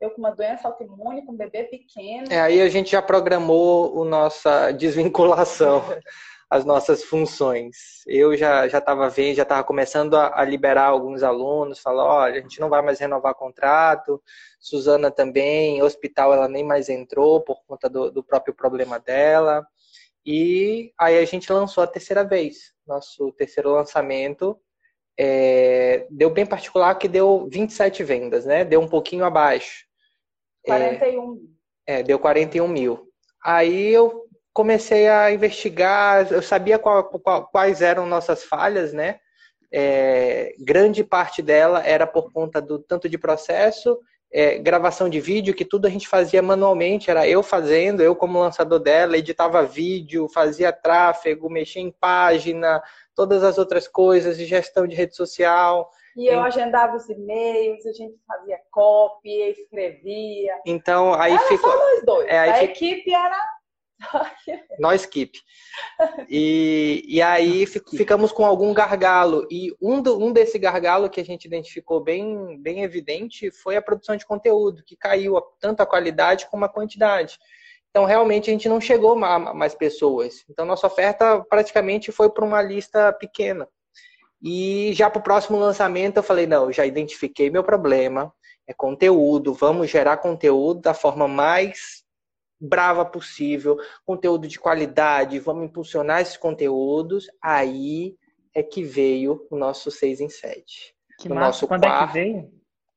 Eu com uma doença autoimune, com um bebê pequeno. É, aí a gente já programou a nossa desvinculação, *laughs* as nossas funções. Eu já já estava vendo, já estava começando a, a, liberar alguns alunos, falar, olha, a gente não vai mais renovar contrato, Suzana também, hospital ela nem mais entrou por conta do, do próprio problema dela. E aí a gente lançou a terceira vez, nosso terceiro lançamento. É, deu bem particular que deu 27 vendas, né? Deu um pouquinho abaixo. 41. É, é deu 41 mil. Aí eu comecei a investigar, eu sabia qual, qual, quais eram nossas falhas, né? É, grande parte dela era por conta do tanto de processo é, gravação de vídeo, que tudo a gente fazia manualmente, era eu fazendo, eu como lançador dela, editava vídeo, fazia tráfego, mexia em página, todas as outras coisas, de gestão de rede social. E eu agendava os e-mails, a gente fazia copy, escrevia. Então, aí era ficou. Só nós dois. É, a equipe era *laughs* nós equipe. E, e aí ficamos com algum gargalo. E um, do, um desse gargalo que a gente identificou bem, bem evidente foi a produção de conteúdo, que caiu tanto a qualidade como a quantidade. Então, realmente, a gente não chegou a mais pessoas. Então, nossa oferta praticamente foi para uma lista pequena. E já para o próximo lançamento, eu falei: não, já identifiquei meu problema, é conteúdo, vamos gerar conteúdo da forma mais brava possível, conteúdo de qualidade, vamos impulsionar esses conteúdos. Aí é que veio o nosso 6 em 7. Que o massa. nosso Quando quarto, é que veio?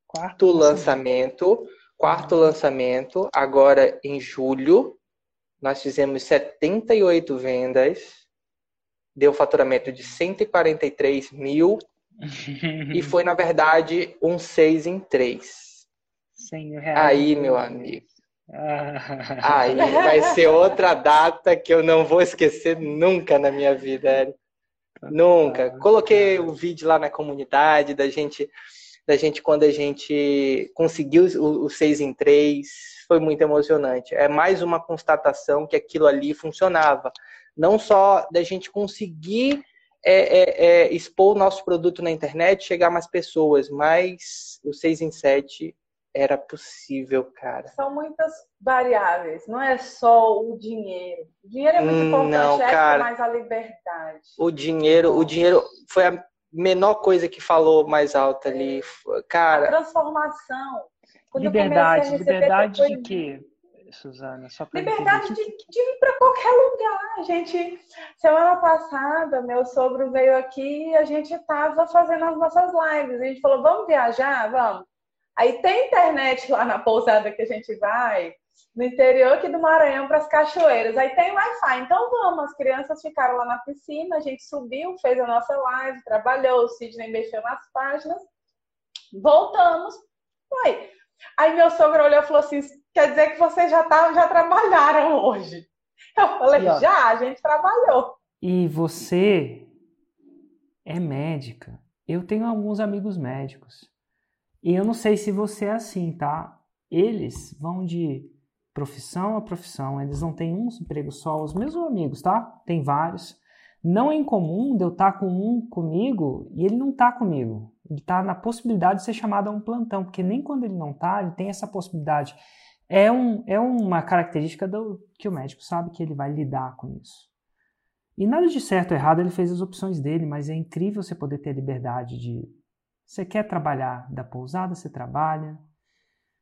Quarto lançamento. Quarto lançamento, agora em julho. Nós fizemos 78 vendas, deu faturamento de 143 mil *laughs* e foi, na verdade, um 6 em 3. 100 mil reais. Aí, meu amigo. Aí vai ser outra data que eu não vou esquecer nunca na minha vida, Érico. Nunca. Coloquei o vídeo lá na comunidade da gente, da gente quando a gente conseguiu o, o 6 em 3. Foi muito emocionante. É mais uma constatação que aquilo ali funcionava. Não só da gente conseguir é, é, é, expor o nosso produto na internet, chegar a mais pessoas, mas o 6 em 7 era possível, cara. São muitas variáveis, não é só o dinheiro. O dinheiro é muito hum, importante, não, é cara, mais a liberdade. O dinheiro, o dinheiro foi a menor coisa que falou mais alto ali, cara. A transformação. Quando liberdade, liberdade de quê? Suzana? Só Liberdade de, de, ir para qualquer lugar. A gente, semana passada, meu sogro veio aqui e a gente estava fazendo as nossas lives. A gente falou, vamos viajar? Vamos. Aí tem internet lá na pousada que a gente vai, no interior aqui do Maranhão, para as cachoeiras. Aí tem Wi-Fi. Então vamos, as crianças ficaram lá na piscina, a gente subiu, fez a nossa live, trabalhou, o Sidney mexeu nas páginas. Voltamos. Foi. Aí meu sogro olhou e falou assim: quer dizer que vocês já, tá, já trabalharam hoje. Eu falei, já, a gente trabalhou. E você é médica. Eu tenho alguns amigos médicos. E eu não sei se você é assim, tá? Eles vão de profissão a profissão, eles não têm um emprego só, os meus amigos, tá? Tem vários. Não é incomum de eu estar tá com um comigo e ele não tá comigo. Ele tá na possibilidade de ser chamado a um plantão, porque nem quando ele não tá, ele tem essa possibilidade é, um, é uma característica do, que o médico sabe que ele vai lidar com isso. E nada de certo ou errado, ele fez as opções dele, mas é incrível você poder ter liberdade de. Você quer trabalhar da pousada, você trabalha.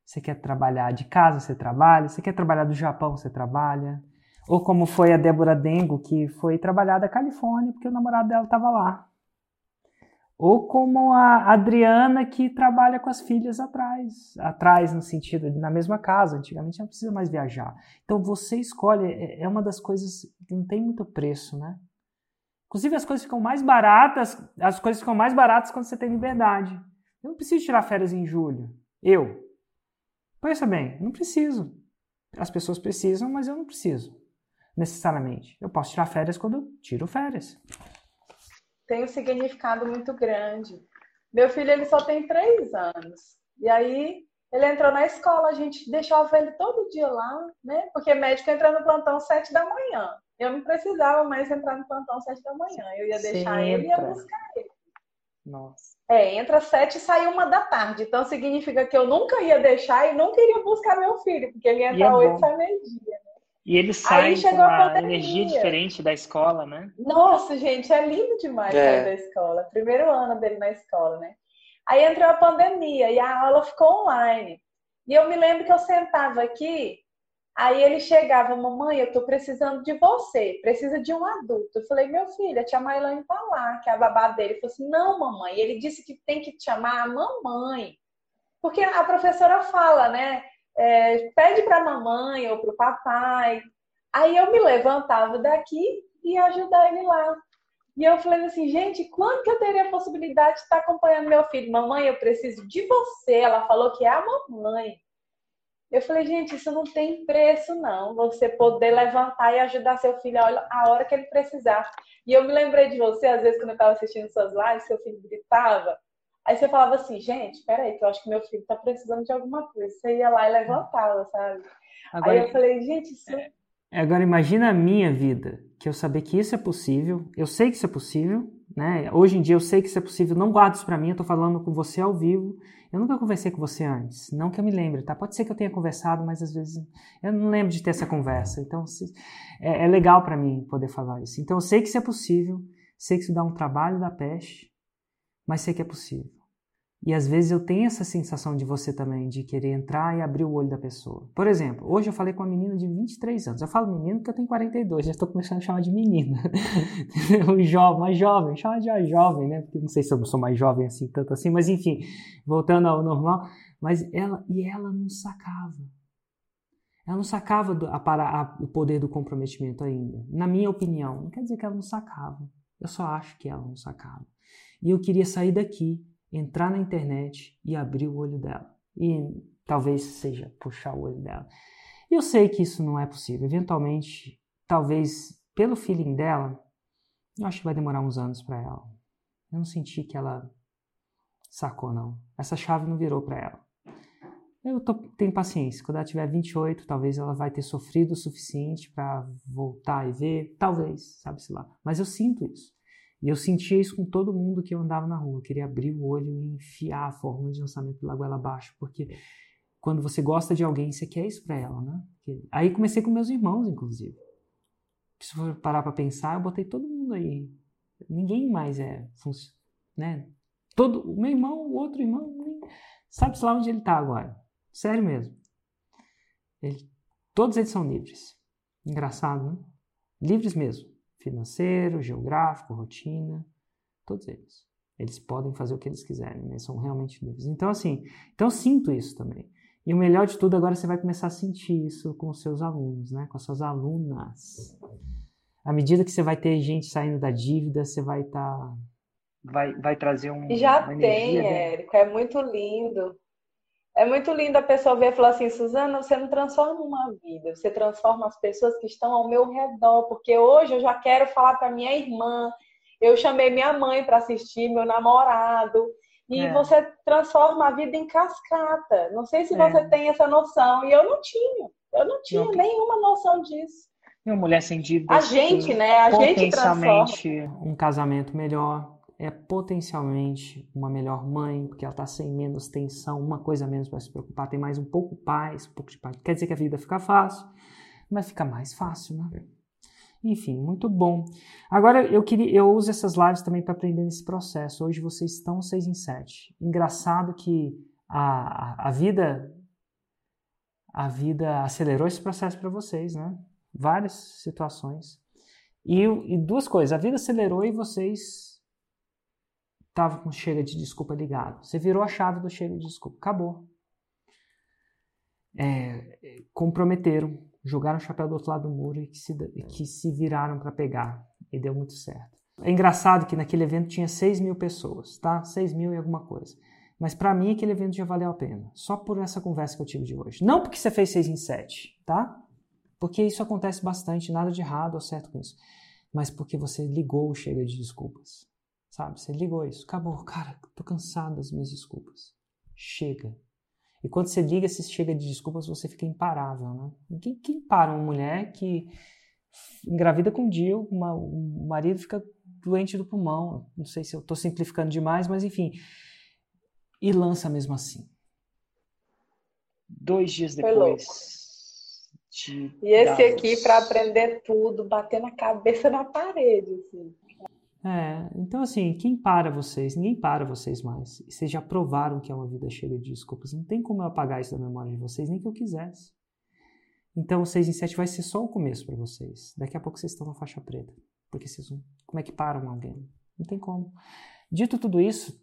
Você quer trabalhar de casa, você trabalha. Você quer trabalhar do Japão, você trabalha. Ou como foi a Débora Dengo, que foi trabalhar da Califórnia porque o namorado dela estava lá. Ou como a Adriana que trabalha com as filhas atrás, atrás no sentido na mesma casa. Antigamente não precisa mais viajar. Então você escolhe, é, é uma das coisas que não tem muito preço, né? Inclusive as coisas ficam mais baratas, as coisas ficam mais baratas quando você tem liberdade. Eu não preciso tirar férias em julho. Eu. Pensa bem, não preciso. As pessoas precisam, mas eu não preciso necessariamente. Eu posso tirar férias quando eu tiro férias tem um significado muito grande. Meu filho ele só tem três anos. E aí ele entrou na escola, a gente deixava ele todo dia lá, né? Porque médico entra no plantão sete da manhã. Eu não precisava mais entrar no plantão sete da manhã. Eu ia deixar ele e ia buscar ele. Nossa. É, entra sete e sai uma da tarde. Então significa que eu nunca ia deixar e nunca iria buscar meu filho, porque ele entra é oito e sai meio-dia. E eles saem com uma energia diferente da escola, né? Nossa, gente, é lindo demais é. sair da escola. Primeiro ano dele na escola, né? Aí entrou a pandemia e a aula ficou online. E eu me lembro que eu sentava aqui, aí ele chegava, mamãe, eu tô precisando de você, precisa de um adulto. Eu falei, meu filho, a tia Mailane tá lá, que é a babá dele. Ele falou assim, não, mamãe. Ele disse que tem que te chamar a mamãe. Porque a professora fala, né? é, pede para a mamãe ou para o papai. Aí eu me levantava daqui e ia ajudar ele lá. E eu falei assim, gente, quando que eu teria a possibilidade de estar acompanhando meu filho? Mamãe, eu preciso de você. Ela falou que é a mamãe. Eu falei, gente, isso não tem preço, não. Você poder levantar e ajudar seu filho a hora que ele precisar. E eu me lembrei de você, às vezes, quando eu estava assistindo suas lives, seu filho gritava. Aí você falava assim, gente, peraí, que eu acho que meu filho tá precisando de alguma coisa. Você ia lá e levantava, sabe? Agora, Aí eu falei, gente, isso. É, agora imagina a minha vida, que eu saber que isso é possível, eu sei que isso é possível, né? Hoje em dia eu sei que isso é possível, não guardo isso para mim, eu tô falando com você ao vivo. Eu nunca conversei com você antes, não que eu me lembre, tá? Pode ser que eu tenha conversado, mas às vezes eu não lembro de ter essa conversa. Então é, é legal para mim poder falar isso. Então eu sei que isso é possível, sei que isso dá um trabalho da peste, mas sei que é possível. E às vezes eu tenho essa sensação de você também, de querer entrar e abrir o olho da pessoa. Por exemplo, hoje eu falei com uma menina de 23 anos. Eu falo menino porque eu tenho 42, já estou começando a chamar de menina. *laughs* o jovem, mais jovem, chama de jovem, né? Porque não sei se eu sou mais jovem assim, tanto assim, mas enfim, voltando ao normal. Mas ela, e ela não sacava. Ela não sacava do, a, a, o poder do comprometimento ainda. Na minha opinião, não quer dizer que ela não sacava. Eu só acho que ela não sacava. E eu queria sair daqui entrar na internet e abrir o olho dela. E talvez seja puxar o olho dela. E eu sei que isso não é possível. Eventualmente, talvez pelo feeling dela, eu acho que vai demorar uns anos para ela. Eu não senti que ela sacou, não. Essa chave não virou para ela. Eu tô, tenho paciência. Quando ela tiver 28, talvez ela vai ter sofrido o suficiente para voltar e ver. Talvez, sabe-se lá. Mas eu sinto isso. E eu sentia isso com todo mundo que eu andava na rua. Eu queria abrir o olho e enfiar a fórmula de lançamento pela goela abaixo, porque quando você gosta de alguém, você quer isso para ela, né? Aí comecei com meus irmãos, inclusive. Se for parar para pensar, eu botei todo mundo aí. Ninguém mais é, né? Todo, o meu irmão, o outro irmão, nem, sabe-se lá onde ele tá agora. Sério mesmo. Ele, todos eles são livres. Engraçado, né? Livres mesmo. Financeiro, geográfico, rotina, todos eles. Eles podem fazer o que eles quiserem, né? São realmente livres. Então, assim, então eu sinto isso também. E o melhor de tudo, agora você vai começar a sentir isso com os seus alunos, né? Com as suas alunas. À medida que você vai ter gente saindo da dívida, você vai estar. Tá... Vai, vai trazer um. Já tem, energia, né? Érico, é muito lindo. É muito lindo a pessoa ver e falar assim, Suzana, você não transforma uma vida, você transforma as pessoas que estão ao meu redor, porque hoje eu já quero falar para minha irmã, eu chamei minha mãe para assistir, meu namorado, e é. você transforma a vida em cascata. Não sei se é. você tem essa noção. E eu não tinha. Eu não tinha não. nenhuma noção disso. E uma mulher sem dívida. A gente, né? A gente transforma. um casamento melhor. É potencialmente uma melhor mãe, porque ela está sem menos tensão, uma coisa menos para se preocupar, tem mais um pouco paz, um pouco de paz. Quer dizer que a vida fica fácil, mas fica mais fácil, né? Enfim, muito bom. Agora eu queria, eu uso essas lives também para aprender nesse processo. Hoje vocês estão seis em sete. Engraçado que a, a, a vida a vida acelerou esse processo para vocês, né? Várias situações. E, e, duas coisas, a vida acelerou e vocês estavam com chega de desculpa ligado. Você virou a chave do chega de desculpa, acabou. É, comprometeram jogaram o chapéu do outro lado do muro e que se, que se viraram para pegar. E deu muito certo. É engraçado que naquele evento tinha 6 mil pessoas, tá? 6 mil e alguma coisa. Mas para mim aquele evento já valeu a pena. Só por essa conversa que eu tive de hoje. Não porque você fez 6 em 7, tá? Porque isso acontece bastante, nada de errado ou certo com isso. Mas porque você ligou o chega de desculpas. Sabe? Você ligou isso. Acabou, *laughs* cara, tô cansado das minhas desculpas. Chega. E quando você liga, se chega de desculpas, você fica imparável, né? Quem, quem para uma mulher que engravida com um dia, uma, o marido fica doente do pulmão, não sei se eu estou simplificando demais, mas enfim, e lança mesmo assim. Dois dias depois. De e esse aqui para aprender tudo, bater na cabeça na parede, assim. É, então assim, quem para vocês? Ninguém para vocês mais. Vocês já provaram que é uma vida cheia de desculpas. Não tem como eu apagar isso da memória de vocês, nem que eu quisesse. Então, o 6 em 7 vai ser só o começo para vocês. Daqui a pouco vocês estão na faixa preta. Porque vocês vão... Como é que param alguém? Não tem como. Dito tudo isso,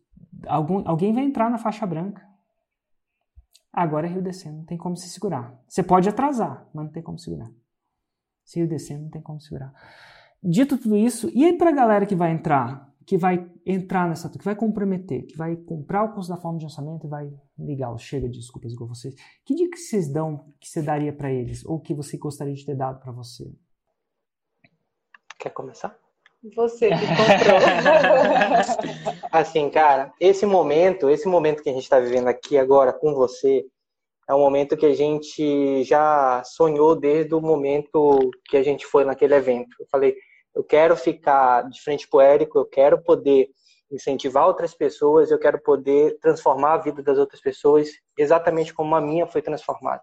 algum, alguém vai entrar na faixa branca. Agora é Rio descendo, não tem como se segurar. Você pode atrasar, mas não tem como segurar. Se Rio descendo, não tem como segurar. Dito tudo isso, e aí para a galera que vai entrar, que vai entrar nessa, que vai comprometer, que vai comprar o curso da forma de lançamento e vai ligar o chega de desculpas igual vocês, que dica que vocês dão, que você daria para eles, ou que você gostaria de ter dado para você? Quer começar? Você que comprou. *laughs* assim, cara, esse momento, esse momento que a gente está vivendo aqui agora com você, é um momento que a gente já sonhou desde o momento que a gente foi naquele evento. Eu falei, eu quero ficar de frente para o Érico, eu quero poder incentivar outras pessoas, eu quero poder transformar a vida das outras pessoas exatamente como a minha foi transformada.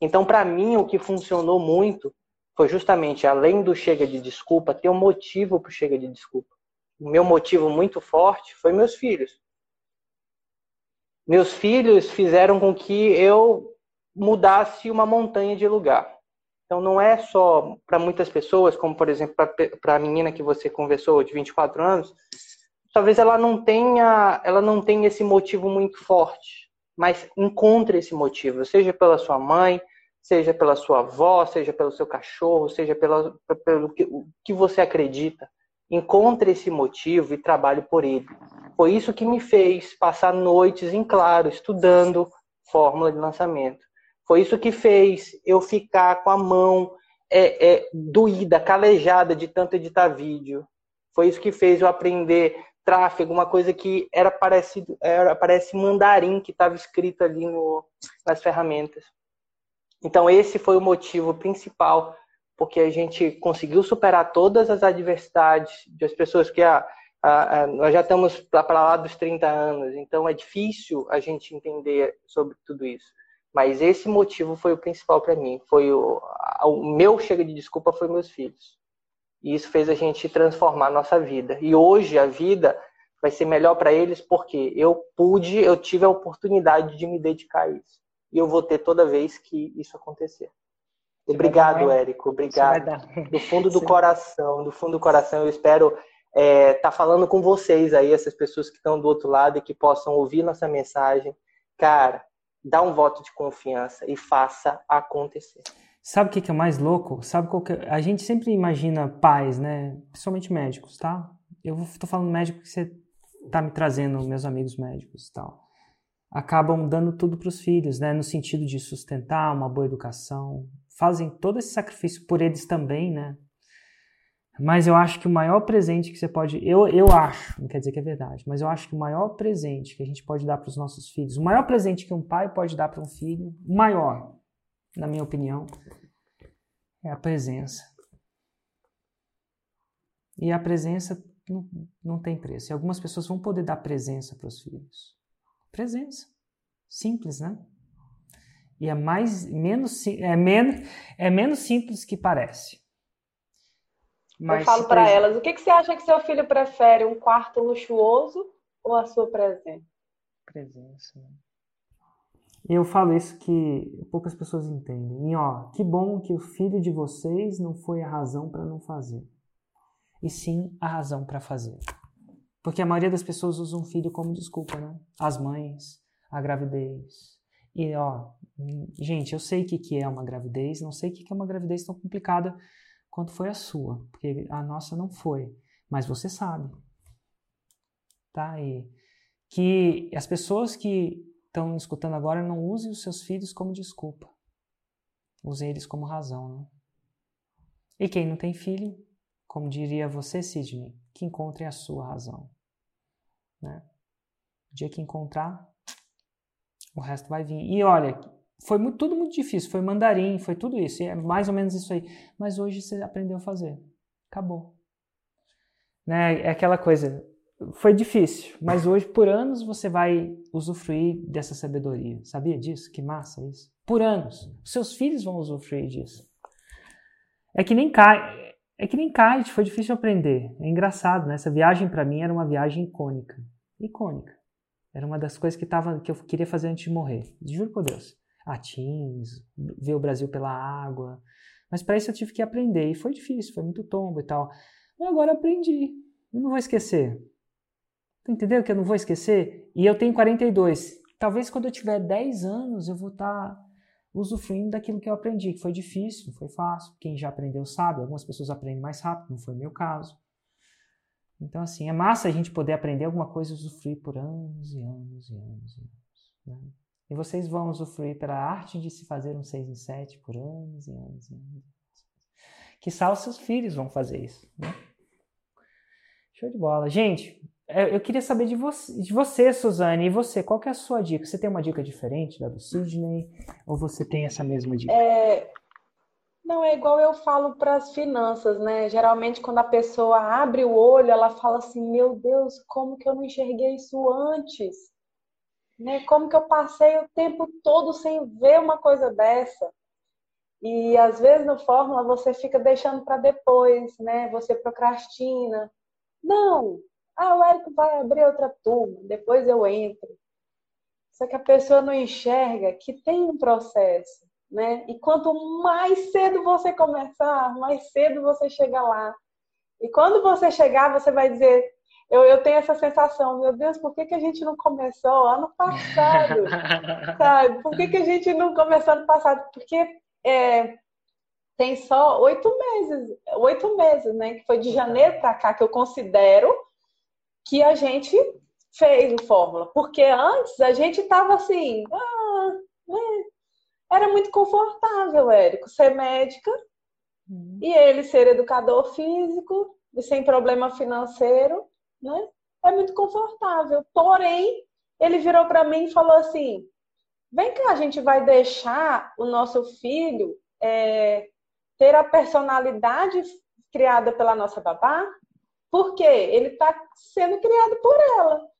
Então, para mim, o que funcionou muito foi justamente, além do chega de desculpa, ter um motivo para chega de desculpa. O meu motivo muito forte foi meus filhos. Meus filhos fizeram com que eu mudasse uma montanha de lugar. Então, não é só para muitas pessoas, como, por exemplo, para a menina que você conversou, de 24 anos, talvez ela não tenha, ela não tenha esse motivo muito forte, mas encontre esse motivo, seja pela sua mãe, seja pela sua avó, seja pelo seu cachorro, seja pela, pelo que, que você acredita. Encontre esse motivo e trabalhe por ele. Foi isso que me fez passar noites em claro, estudando fórmula de lançamento. Foi isso que fez eu ficar com a mão é, é, doída, calejada de tanto editar vídeo. Foi isso que fez eu aprender tráfego, uma coisa que era parecido, era parece mandarim que estava escrito ali no, nas ferramentas. Então esse foi o motivo principal, porque a gente conseguiu superar todas as adversidades das pessoas que a, a, a, nós já estamos para lá dos 30 anos, então é difícil a gente entender sobre tudo isso Mas esse motivo foi o principal para mim. Foi o, o meu chega de desculpa foi meus filhos. E isso fez a gente transformar a nossa vida. E hoje a vida vai ser melhor para eles porque eu pude, eu tive a oportunidade de me dedicar a isso. E eu vou ter toda vez que isso acontecer. Obrigado, Érico. Obrigado. Do fundo do coração, do fundo do coração, eu espero estar é, tá falando com vocês aí, essas pessoas que estão do outro lado e que possam ouvir nossa mensagem. Cara, dá um voto de confiança e faça acontecer. Sabe o que é mais louco? Sabe qual que é? A gente sempre imagina pais, né? Principalmente médicos, tá? Eu estou falando médico que você está me trazendo, meus amigos médicos e tal. Acabam dando tudo para os filhos, né? No sentido de sustentar uma boa educação. Fazem todo esse sacrifício por eles também, né? Mas eu acho que o maior presente que você pode. Eu, eu acho, não quer dizer que é verdade, mas eu acho que o maior presente que a gente pode dar para os nossos filhos, o maior presente que um pai pode dar para um filho, o maior, na minha opinião, é a presença. E a presença não, não tem preço. E algumas pessoas vão poder dar presença para os filhos. Presença. Simples, né? E é mais menos é menos é menos simples que parece. Mas eu falo para elas, o que, que você acha que seu filho prefere, um quarto luxuoso ou a sua presença? Presença. Né? Eu falo isso que poucas pessoas entendem. E ó, que bom que o filho de vocês não foi a razão para não fazer, e sim a razão para fazer. Porque a maioria das pessoas usa um filho como desculpa, né? As mães, a gravidez. E ó, gente, eu sei o que, que é uma gravidez, não sei o que, que é uma gravidez tão complicada quanto foi a sua, porque a nossa não foi, mas você sabe. Tá? E que as pessoas que estão escutando agora não usem os seus filhos como desculpa. Usem eles como razão. Né? E quem não tem filho, como diria você, Sidney, que encontre a sua razão. Né? O dia que encontrar, o resto vai vir. E olha, foi muito, tudo muito difícil, foi mandarim, foi tudo isso, é mais ou menos isso aí. Mas hoje você aprendeu a fazer. Acabou. Né? É aquela coisa, foi difícil, mas hoje por anos você vai usufruir dessa sabedoria. Sabia disso? Que massa isso. Por anos. Seus filhos vão usufruir disso. É que nem cai, é que nem kite, foi difícil aprender. É engraçado, né? Essa viagem para mim era uma viagem icônica. Icônica. Era uma das coisas que, tava, que eu queria fazer antes de morrer. Juro por Deus. Atins, ver o Brasil pela água. Mas para isso eu tive que aprender e foi difícil, foi muito tombo e tal. Mas agora aprendi, eu não vou esquecer. Tu entendeu que eu não vou esquecer? E eu tenho 42. Talvez quando eu tiver 10 anos eu vou estar tá usufruindo daquilo que eu aprendi, que foi difícil, não foi fácil. Quem já aprendeu sabe, algumas pessoas aprendem mais rápido, não foi o meu caso. Então, assim, é massa a gente poder aprender alguma coisa e usufruir por anos e anos e anos e anos. Né? E vocês vão usufruir pela arte de se fazer um 6 em 7 por anos e anos e anos. Que os seus filhos vão fazer isso. Né? Show de bola. Gente, é, eu queria saber de você, de você, Suzane, e você, qual é a sua dica? Você tem uma dica diferente da do Sidney? Ou você tem essa mesma dica? É... Não, é igual eu falo para as finanças, né? Geralmente, quando a pessoa abre o olho, ela fala assim: Meu Deus, como que eu não enxerguei isso antes? Né? Como que eu passei o tempo todo sem ver uma coisa dessa? E às vezes no Fórmula você fica deixando para depois, né? Você procrastina. Não! Ah, o Érico vai abrir outra turma, depois eu entro. Só que a pessoa não enxerga que tem um processo, né? E quanto mais cedo você começar, mais cedo você chega lá. E quando você chegar, você vai dizer: eu, eu tenho essa sensação, meu Deus, por que, que a gente não começou ano passado? *laughs* Sabe? Por que, que a gente não começou ano passado? Porque é, tem só oito meses, oito meses, né? Que foi de janeiro para cá que eu considero que a gente fez o Fórmula. Porque antes a gente estava assim, ah, é, era muito confortável, Érico, ser médica hum. e ele ser educador físico e sem problema financeiro né? É muito confortável. Porém, ele virou para mim e falou assim: vem cá, a gente vai deixar o nosso filho é, ter a personalidade criada pela nossa babá, porque ele está sendo criado por ela.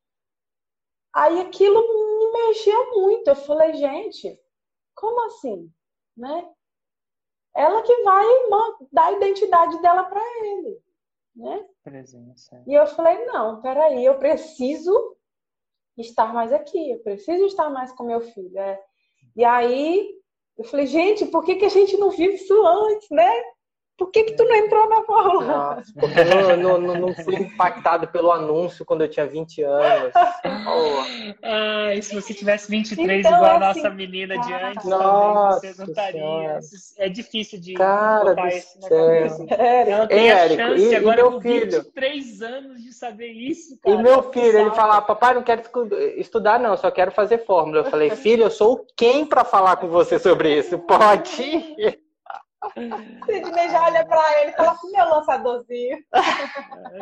Aí aquilo me mexeu muito. Eu falei, gente, Como assim? Né? Ela que vai dar a identidade dela para ele. Né? Presença. E eu falei, não, peraí, eu preciso estar mais aqui, eu preciso estar mais com meu filho. É. E aí eu falei, gente, por que, que a gente não viu isso antes, né? Por que, que tu não entrou na porque eu não, não, não, fui impactado pelo anúncio quando eu tinha 20 anos. Oh. Ai, se você tivesse 23 então, igual a assim, nossa menina de antes, nossa também, você não estaria. É difícil de cara botar isso na cabeça. Ela tem Ei, a chance e, agora e meu com filho? 23 anos de saber isso, cara. E meu filho, ele falava, papai, não quero estudar não, só quero fazer fórmula. Eu falei, filho, eu sou quem para falar com você sobre isso? Pode *laughs* Sidney já olha pra ele e fala assim, meu lançadorzinho.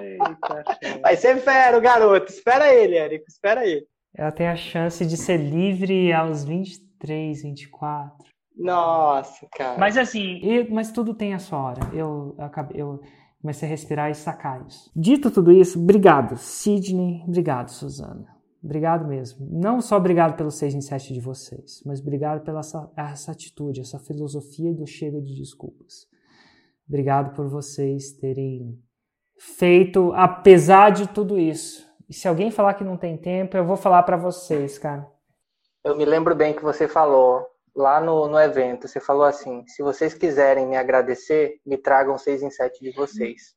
Eita, Vai ser fera, garoto. Espera ele, Érico. Espera ele. Ela tem a chance de ser livre aos 23, 24. Nossa, cara. Mas assim, eu, mas tudo tem a sua hora. Eu, eu, acabei, eu comecei a respirar e sacar isso. Dito tudo isso, obrigado, Sidney. Obrigado, Suzana. Obrigado mesmo. Não só obrigado pelo 6 em 7 de vocês, mas obrigado pela essa, essa atitude, essa filosofia do chega de desculpas. Obrigado por vocês terem feito, apesar de tudo isso. E se alguém falar que não tem tempo, eu vou falar para vocês, cara. Eu me lembro bem que você falou lá no, no evento, você falou assim, se vocês quiserem me agradecer, me tragam 6 em 7 de vocês.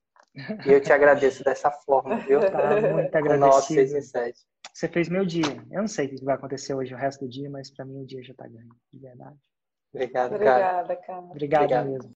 E eu te agradeço dessa forma, viu? Tá *laughs* muito agradecido. Nosso 6 em 7. Você fez meu dia. Eu não sei o que vai acontecer hoje o resto do dia, mas para mim o dia já tá ganho, de verdade. Obrigado, cara. Obrigada, cara. Obrigado, Obrigado. mesmo.